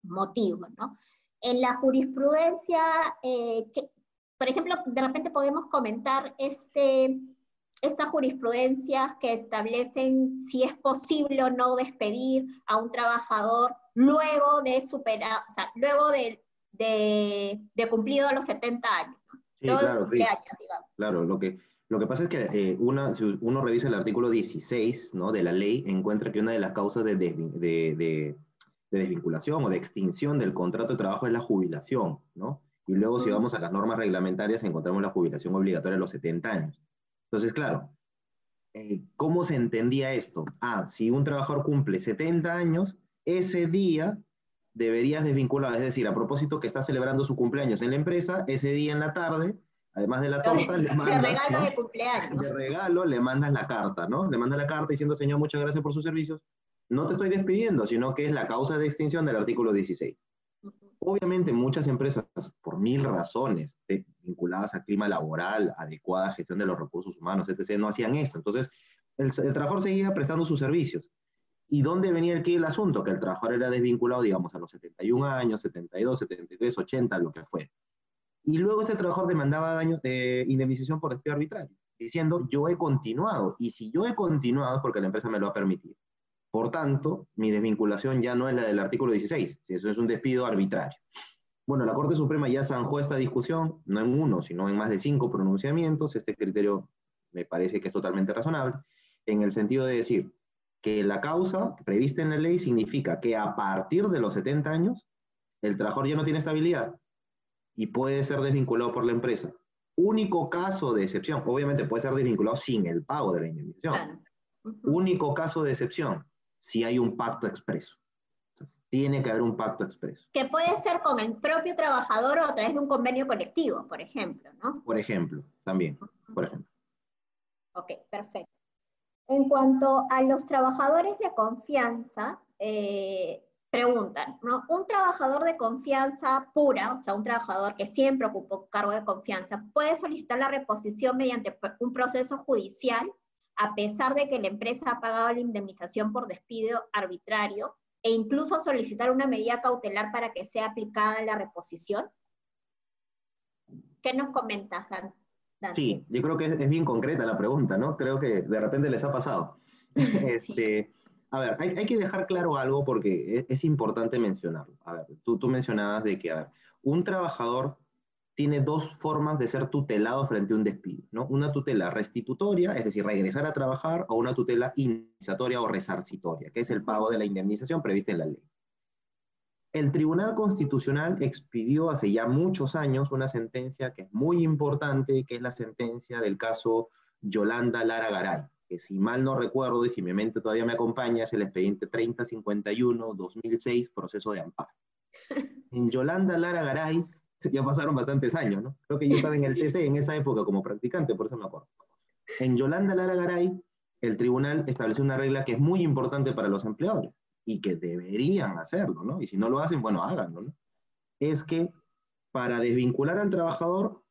motivo, ¿no? En la jurisprudencia, eh, que, por ejemplo, de repente podemos comentar este, estas jurisprudencias que establecen si es posible o no despedir a un trabajador luego de superar, o sea, luego de, de, de cumplido los 70 años, ¿no? luego de su cumpleaños, digamos. Claro, lo que, lo que pasa es que eh, una, si uno revisa el artículo 16 ¿no? de la ley, encuentra que una de las causas de, de, de, desvinculación o de extinción del contrato de trabajo es la jubilación, ¿no? Y luego si vamos a las normas reglamentarias encontramos la jubilación obligatoria a los 70 años. Entonces, claro, eh, ¿cómo se entendía esto? Ah, si un trabajador cumple 70 años, ese día deberías desvincular, es decir, a propósito que está celebrando su cumpleaños en la empresa, ese día en la tarde Además de la torta, le [laughs] mandas... Regalo de cumpleaños. De regalo le mandas la carta, ¿no? Le mandas la carta diciendo, señor, muchas gracias por sus servicios. No te estoy despidiendo, sino que es la causa de extinción del artículo 16. Obviamente muchas empresas, por mil razones vinculadas al clima laboral, adecuada gestión de los recursos humanos, etc., no hacían esto. Entonces, el, trabajador seguía prestando sus servicios. ¿Y dónde venía el, el asunto? Que el trabajador era desvinculado, digamos, a los 71 años, 72, 73, 80, lo que fue. Y luego este trabajador demandaba daños de indemnización por despido arbitrario, diciendo yo he continuado. Y si yo he continuado es porque la empresa me lo ha permitido. Por tanto, mi desvinculación ya no es la del artículo 16, si eso es un despido arbitrario. Bueno, la Corte Suprema ya zanjó esta discusión, no en uno, sino en más de cinco pronunciamientos. Este criterio me parece que es totalmente razonable, en el sentido de decir que la causa prevista en la ley significa que a partir de los 70 años, el trabajador ya no tiene estabilidad, y puede ser desvinculado por la empresa. Único caso de excepción, obviamente puede ser desvinculado sin el pago de la indemnización. Único caso de excepción, si hay un pacto expreso. tiene que haber un pacto expreso. Que puede ser con el propio trabajador o a través de un convenio colectivo, por ejemplo, ¿no? Por ejemplo, también, por ejemplo. Ok, perfecto. En cuanto a los trabajadores de confianza, eh, preguntan, ¿no? Un trabajador de confianza pura, o sea, un trabajador que siempre ocupó cargo de confianza, puede solicitar la reposición mediante un proceso judicial, a pesar de que la empresa ha pagado la indemnización por despido arbitrario, e incluso solicitar una medida cautelar para que sea aplicada la reposición? ¿Qué nos comentas, Dante? Sí, yo creo que es, bien concreta la pregunta, ¿no? Creo que de repente les ha pasado. [laughs] este, A ver, hay, que dejar claro algo porque es, importante mencionarlo. A ver, tú, tú mencionabas de que, un trabajador tiene dos formas de ser tutelado frente a un despido, ¿no? Una tutela restitutoria, es decir, regresar a trabajar, o una tutela indemnizatoria o resarcitoria, que es el pago de la indemnización prevista en la ley. El Tribunal Constitucional expidió hace ya muchos años una sentencia que es muy importante, que es la sentencia del caso Yolanda Lara Garay, que si mal no recuerdo y si mi mente todavía me acompaña, es el expediente 3051-2006, proceso de amparo. [laughs] En Yolanda Lara Garay ya pasaron bastantes años, ¿no? Creo que yo estaba en el TC en esa época como practicante, por eso me acuerdo. En Yolanda Lara Garay, el tribunal estableció una regla que es muy importante para los empleadores y que deberían hacerlo, ¿no? Y si no lo hacen, bueno, háganlo, ¿no? Es que para desvincular al trabajador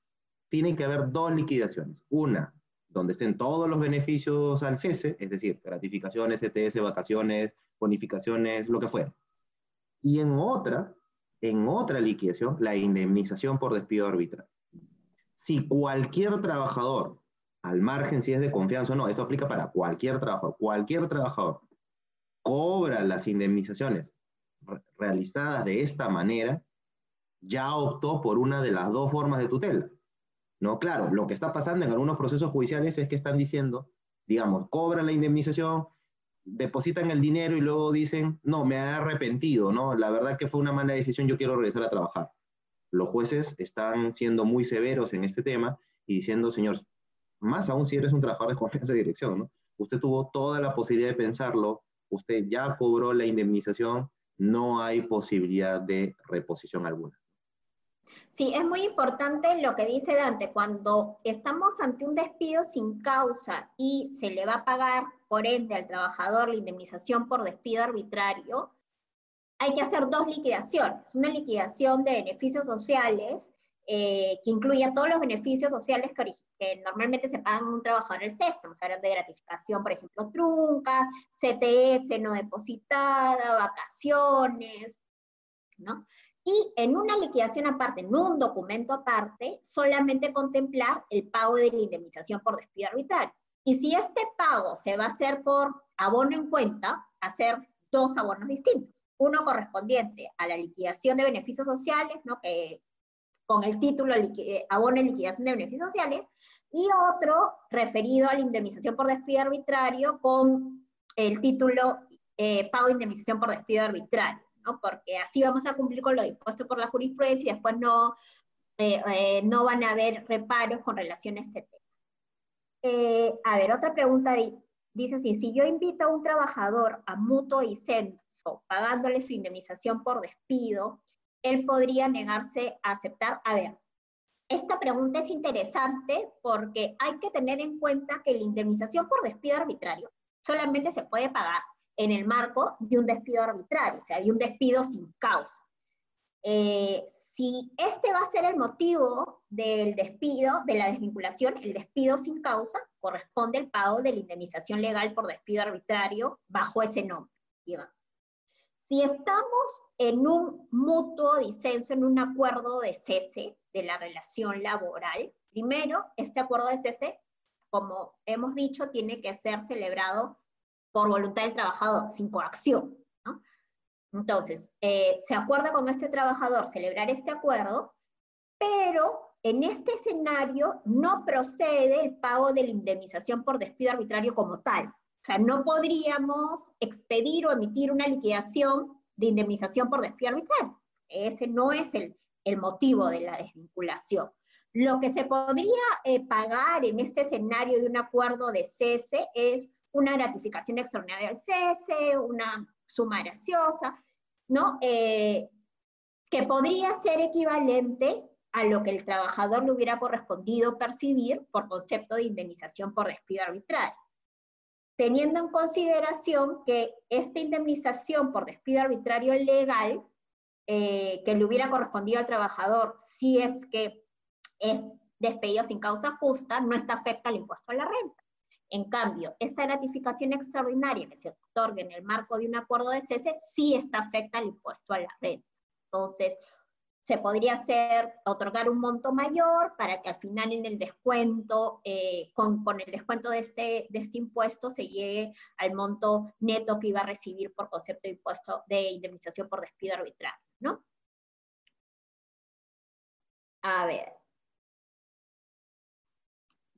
tienen que haber dos liquidaciones. Una, donde estén todos los beneficios al cese, es decir, gratificaciones, ETS, vacaciones, bonificaciones, lo que fuera. Y en otra, en otra liquidación la indemnización por despido arbitral. Si cualquier trabajador, al margen si es de confianza o no, esto aplica para cualquier trabajador, cualquier trabajador cobra las indemnizaciones realizadas de esta manera, ya optó por una de las dos formas de tutela. No, claro, lo que está pasando en algunos procesos judiciales es que están diciendo, digamos, cobran la indemnización, depositan el dinero y luego dicen, no, me he arrepentido, ¿no? La verdad que fue una mala decisión, yo quiero regresar a trabajar. Los jueces están siendo muy severos en este tema y diciendo, señor, más aún si eres un trabajador de confianza de dirección, ¿no? Usted tuvo toda la posibilidad de pensarlo, usted ya cobró la indemnización, no hay posibilidad de reposición alguna. Sí, es muy importante lo que dice Dante, cuando estamos ante un despido sin causa y se le va a pagar, por ende, al trabajador la indemnización por despido arbitrario, hay que hacer dos liquidaciones. Una liquidación de beneficios sociales, eh, que incluya todos los beneficios sociales que, normalmente se pagan a un trabajador del CES. Estamos hablando de gratificación, por ejemplo, trunca, CTS no depositada, vacaciones, ¿no? Y en una liquidación aparte, en un documento aparte, solamente contemplar el pago de la indemnización por despido arbitral. Y si este pago se va a hacer por abono en cuenta, hacer dos abonos distintos. Uno correspondiente a la liquidación de beneficios sociales, ¿no? que, con el título abono en liquidación de beneficios sociales, y otro referido a la indemnización por despido arbitrario con el título eh, pago de indemnización por despido arbitrario porque así vamos a cumplir con lo dispuesto por la jurisprudencia y después no, eh, eh, no van a haber reparos con relación a este tema. Eh, a ver, otra pregunta dice así, si yo invito a un trabajador a mutuo y censo pagándole su indemnización por despido, él podría negarse a aceptar. A ver, esta pregunta es interesante porque hay que tener en cuenta que la indemnización por despido arbitrario solamente se puede pagar en el marco de un despido arbitrario, o sea, de un despido sin causa. Eh, si este va a ser el motivo del despido, de la desvinculación, el despido sin causa, corresponde el pago de la indemnización legal por despido arbitrario bajo ese nombre, digamos. Si estamos en un mutuo disenso, en un acuerdo de cese de la relación laboral, primero, este acuerdo de cese, como hemos dicho, tiene que ser celebrado por voluntad del trabajador, sin coacción. Entonces, eh, se acuerda con este trabajador celebrar este acuerdo, pero en este escenario no procede el pago de la indemnización por despido arbitrario como tal. O sea, no podríamos expedir o emitir una liquidación de indemnización por despido arbitrario. Ese no es el, el motivo de la desvinculación. Lo que se podría eh, pagar en este escenario de un acuerdo de cese es una gratificación extraordinaria al cese, una suma graciosa, ¿no? Eh, que podría ser equivalente a lo que el trabajador le hubiera correspondido percibir por concepto de indemnización por despido arbitral. Teniendo en consideración que esta indemnización por despido arbitrario legal eh, que le hubiera correspondido al trabajador si es que es despedido sin causa justa, no está afecta al impuesto a la renta. En cambio, esta gratificación extraordinaria que se otorga en el marco de un acuerdo de cese sí está afecta al impuesto a la renta. Entonces, se podría hacer, otorgar un monto mayor para que al final en el descuento, eh, con, con, el descuento de este, este impuesto se llegue al monto neto que iba a recibir por concepto de impuesto de indemnización por despido arbitrario, ¿no? A ver.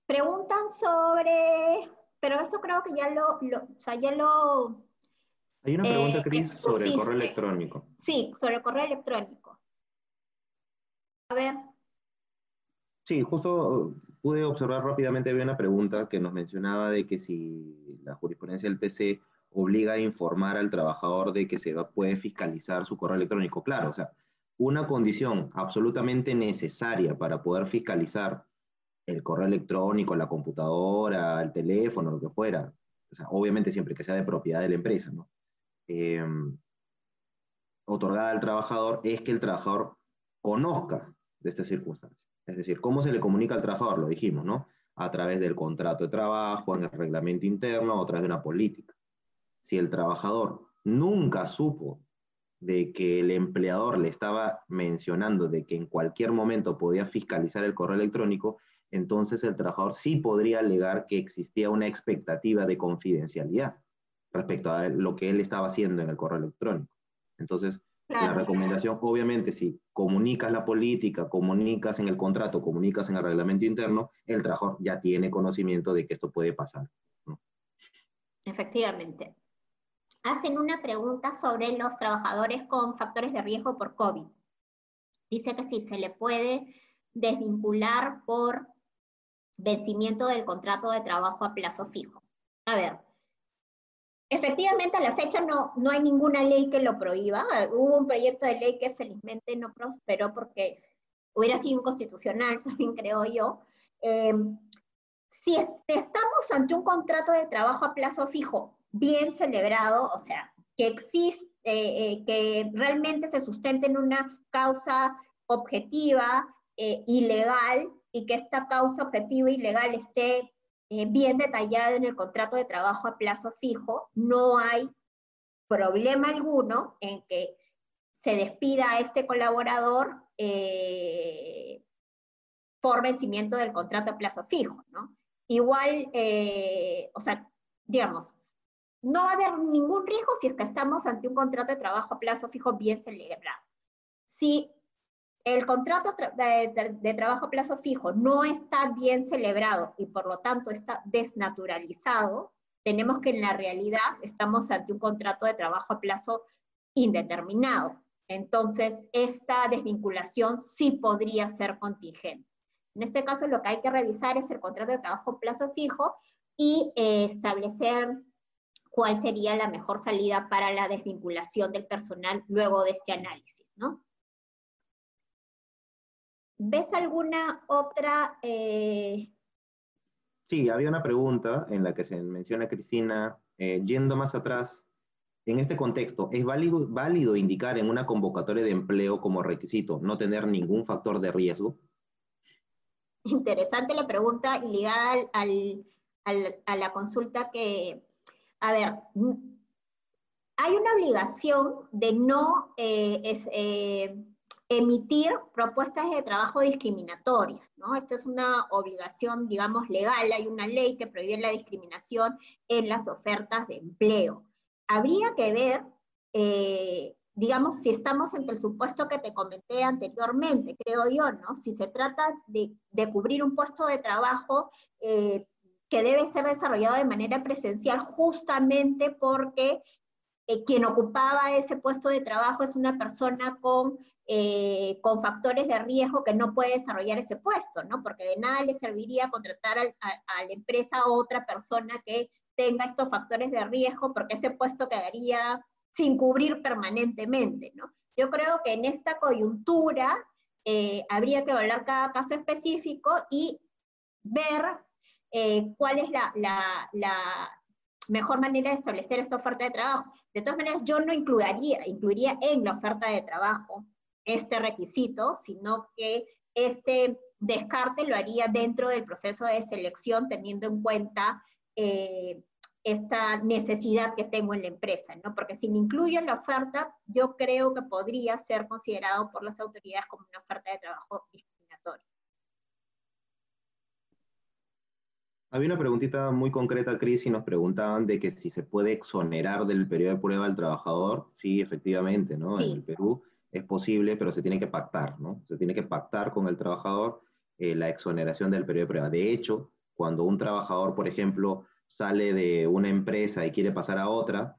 Preguntan sobre, pero eso creo que ya lo, lo o sea, ya lo... Hay una pregunta, eh, Cris, sobre el correo electrónico. Sí, sobre el correo electrónico. A ver. Sí, justo pude observar rápidamente, había una pregunta que nos mencionaba de que si la jurisprudencia del TC obliga a informar al trabajador de que se va, puede fiscalizar su correo electrónico. Claro, o sea, una condición absolutamente necesaria para poder fiscalizar el correo electrónico, la computadora, el teléfono, lo que fuera, obviamente siempre que sea de propiedad de la empresa, ¿no? Em, otorgada al trabajador es que el trabajador conozca de esta circunstancia. Es decir, ¿cómo se le comunica al trabajador? Lo dijimos, ¿no? A través del contrato de trabajo, en el reglamento interno, o a través de una política. Si el trabajador nunca supo de que el empleador le estaba mencionando de que en cualquier momento podía fiscalizar el correo electrónico, entonces el trabajador sí podría alegar que existía una expectativa de confidencialidad respecto a lo que él estaba haciendo en el correo electrónico. Entonces, la recomendación, obviamente, si comunicas la política, comunicas en el contrato, comunicas en el reglamento interno, el trabajador ya tiene conocimiento de que esto puede pasar. Efectivamente. Hacen una pregunta sobre los trabajadores con factores de riesgo por COVID. Dice que si se le puede desvincular por vencimiento del contrato de trabajo a plazo fijo. A ver, Efectivamente, a la fecha no, no hay ninguna ley que lo prohíba. Hubo un proyecto de ley que felizmente no prosperó porque hubiera sido inconstitucional, [laughs] también creo yo. Em, si estamos ante un contrato de trabajo a plazo fijo bien celebrado, o sea, que existe, eh, eh, que realmente se sustente en una causa objetiva, eh, ilegal, y que esta causa objetiva ilegal esté eh, bien detallada en el contrato de trabajo a plazo fijo, no hay problema alguno en que se despida a este colaborador eh, por vencimiento del contrato a plazo fijo, ¿no? Igual, eh, o sea, digamos, no va a haber ningún riesgo si es que estamos ante un contrato de trabajo a plazo fijo bien celebrado. Si el contrato de, trabajo a plazo fijo no está bien celebrado y por lo tanto está desnaturalizado, tenemos que en la realidad estamos ante un contrato de trabajo a plazo indeterminado. Entonces, esta desvinculación sí podría ser contingente. En este caso, lo que hay que revisar es el contrato de trabajo a plazo fijo y eh, establecer cuál sería la mejor salida para la desvinculación del personal luego de este análisis, ¿no? ¿Ves alguna otra? Eh? Sí, había una pregunta en la que se menciona Cristina, eh, yendo más atrás, en este contexto, ¿es válido, válido indicar en una convocatoria de empleo como requisito no tener ningún factor de riesgo? Interesante la pregunta ligada al, a la consulta que, a ver, hay una obligación de no eh, es, emitir propuestas de trabajo discriminatorias, ¿no? Esto es una obligación, digamos, legal, hay una ley que prohíbe la discriminación en las ofertas de empleo. Habría que ver, eh, digamos, si estamos entre el supuesto que te comenté anteriormente, creo yo, ¿no? Si se trata de, cubrir un puesto de trabajo eh, que debe ser desarrollado de manera presencial justamente porque eh, quien ocupaba ese puesto de trabajo es una persona con, eh, con factores de riesgo que no puede desarrollar ese puesto, ¿no? Porque de nada le serviría contratar a, la empresa a otra persona que tenga estos factores de riesgo, porque ese puesto quedaría sin cubrir permanentemente, ¿no? Yo creo que en esta coyuntura eh, habría que evaluar cada caso específico y ver cuál es la, la mejor manera de establecer esta oferta de trabajo. De todas maneras, yo no incluiría, incluiría en la oferta de trabajo este requisito, sino que este descarte lo haría dentro del proceso de selección, teniendo en cuenta eh, esta necesidad que tengo en la empresa, ¿no? Porque si me incluyo en la oferta, yo creo que podría ser considerado por las autoridades como una oferta de trabajo discriminatoria. Había una preguntita muy concreta, Cris, y nos preguntaban de que si se puede exonerar del periodo de prueba al trabajador. Sí, efectivamente, ¿no? En el Perú es posible, pero se tiene que pactar, ¿no? Se tiene que pactar con el trabajador eh, la exoneración del periodo de prueba. De hecho, cuando un trabajador, por ejemplo, sale de una empresa y quiere pasar a otra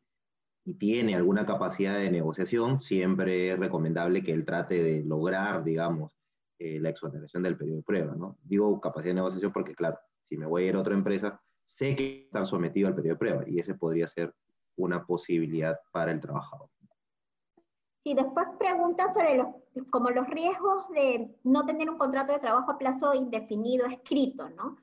y tiene alguna capacidad de negociación, siempre es recomendable que él trate de lograr, digamos, eh, la exoneración del periodo de prueba, ¿no? Digo capacidad de negociación porque, claro, si me voy a ir a otra empresa, sé que estar sometido al periodo de prueba y ese podría ser una posibilidad para el trabajador. Sí, después pregunta sobre los, como los riesgos de no tener un contrato de trabajo a plazo indefinido escrito, ¿no?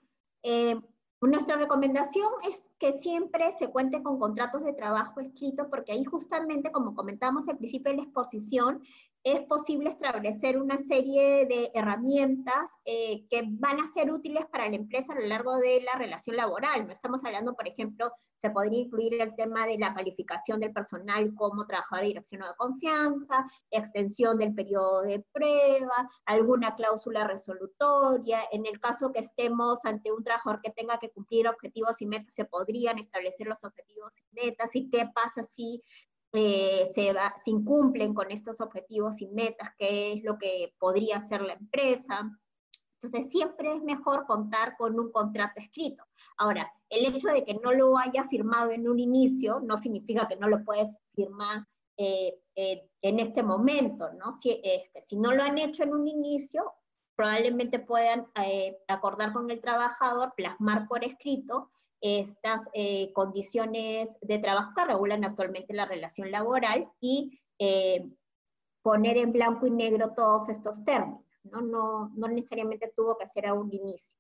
Eh, nuestra recomendación es que siempre se cuente con contratos de trabajo escrito, porque ahí justamente, como comentamos al principio de la exposición, es posible establecer una serie de herramientas eh, que van a ser útiles para la empresa a lo largo de la relación laboral. No estamos hablando, por ejemplo, se podría incluir el tema de la calificación del personal como trabajador de dirección de confianza, extensión del periodo de prueba, alguna cláusula resolutoria. En el caso que estemos ante un trabajador que tenga que cumplir objetivos y metas, se podrían establecer los objetivos y metas. ¿Y qué pasa si eh, se, va, incumplen con estos objetivos y metas, qué es lo que podría hacer la empresa. Entonces, siempre es mejor contar con un contrato escrito. Ahora, el hecho de que no lo haya firmado en un inicio no significa que no lo puedes firmar eh, eh, en este momento, ¿no? Si, si no lo han hecho en un inicio, probablemente puedan acordar con el trabajador, plasmar por escrito estas eh, condiciones de trabajo que regulan actualmente la relación laboral y eh, poner en blanco y negro todos estos términos. ¿no? No, no necesariamente tuvo que ser a un inicio.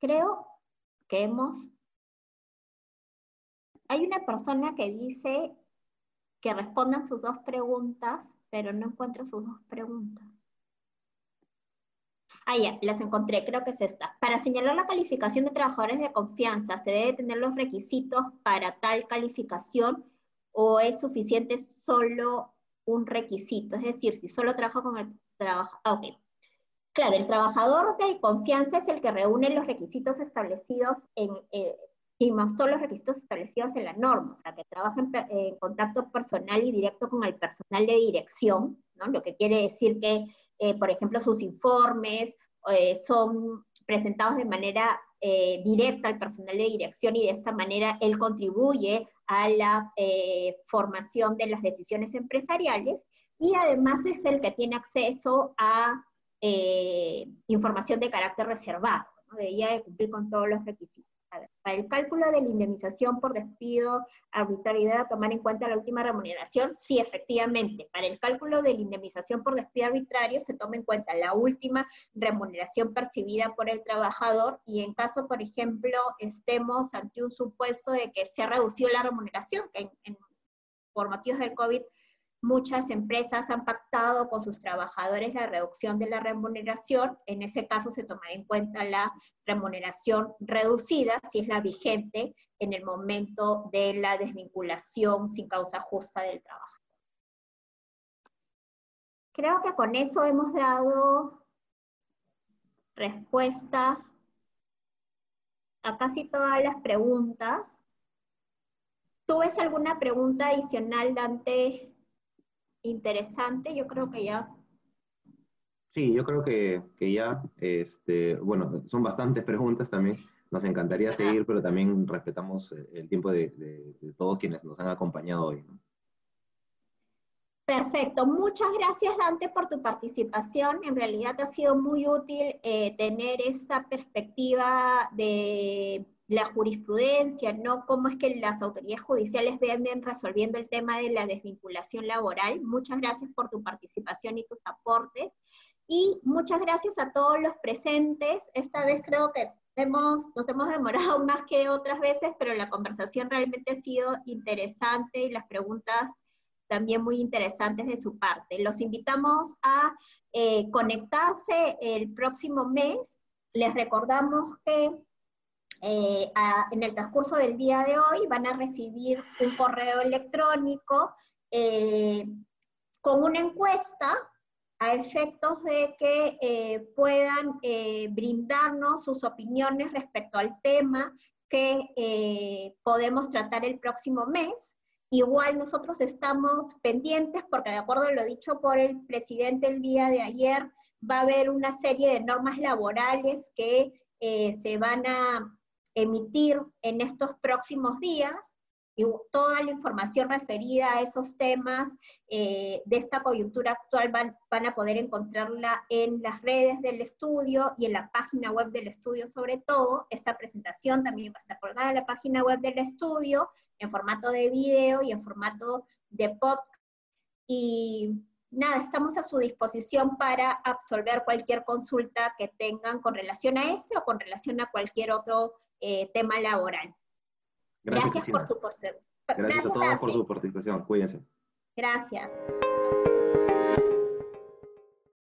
Creo que hemos... Hay una persona que dice que respondan sus dos preguntas, pero no encuentro sus dos preguntas. Ah, ya, las encontré, creo que es esta. Para señalar la calificación de trabajadores de confianza, ¿se debe tener los requisitos para tal calificación o es suficiente solo un requisito? Es decir, si solo trabajo con el trabajo... Ah, ok. Claro, el trabajador de confianza es el que reúne los requisitos establecidos en... Eh, y más todos los requisitos establecidos en la norma, o sea, que trabaja en, contacto personal y directo con el personal de dirección, Lo que quiere decir que, eh, por ejemplo, sus informes eh, son presentados de manera eh, directa al personal de dirección y de esta manera él contribuye a la formación de las decisiones empresariales y además es el que tiene acceso a información de carácter reservado, ¿no? debería de cumplir con todos los requisitos para el cálculo de la indemnización por despido, arbitrariedad, tomar en cuenta la última remuneración, sí, efectivamente, para el cálculo de la indemnización por despido arbitrario se toma en cuenta la última remuneración percibida por el trabajador y en caso, por ejemplo, estemos ante un supuesto de que se ha reducido la remuneración, por motivos del COVID Muchas empresas han pactado con sus trabajadores la reducción de la remuneración. En ese caso se tomará en cuenta la remuneración reducida, si es la vigente en el momento de la desvinculación sin causa justa del trabajo. Creo que con eso hemos dado respuesta a casi todas las preguntas. ¿Tú ves alguna pregunta adicional, Dante, interesante, yo creo que ya. Sí, yo creo que, que ya, este, bueno, son bastantes preguntas también. Nos encantaría seguir, pero también respetamos el tiempo de, de, todos quienes nos han acompañado hoy. Perfecto. Muchas gracias, Dante, por tu participación. En realidad ha sido muy útil eh, tener esta perspectiva de la jurisprudencia, ¿no? Cómo es que las autoridades judiciales vienen resolviendo el tema de la desvinculación laboral. Muchas gracias por tu participación y tus aportes. Y muchas gracias a todos los presentes. Esta vez creo que hemos, nos hemos demorado [laughs] más que otras veces, pero la conversación realmente ha sido interesante y las preguntas también muy interesantes de su parte. Los invitamos a eh, conectarse el próximo mes. Les recordamos que eh, en el transcurso del día de hoy van a recibir un correo electrónico eh, con una encuesta a efectos de que eh, puedan brindarnos sus opiniones respecto al tema que podemos tratar el próximo mes. Igual nosotros estamos pendientes porque de acuerdo a lo dicho por el presidente el día de ayer, va a haber una serie de normas laborales que se van a emitir en estos próximos días y toda la información referida a esos temas eh, de esta coyuntura actual van, van, a poder encontrarla en las redes del estudio y en la página web del estudio sobre todo. Esta presentación también va a estar colgada en la página web del estudio en formato de video y en formato de podcast. Y nada, estamos a su disposición para absolver cualquier consulta que tengan con relación a este o con relación a cualquier otro eh, tema laboral. Gracias, por su por Gracias, a todos por su participación. Cuídense. Gracias.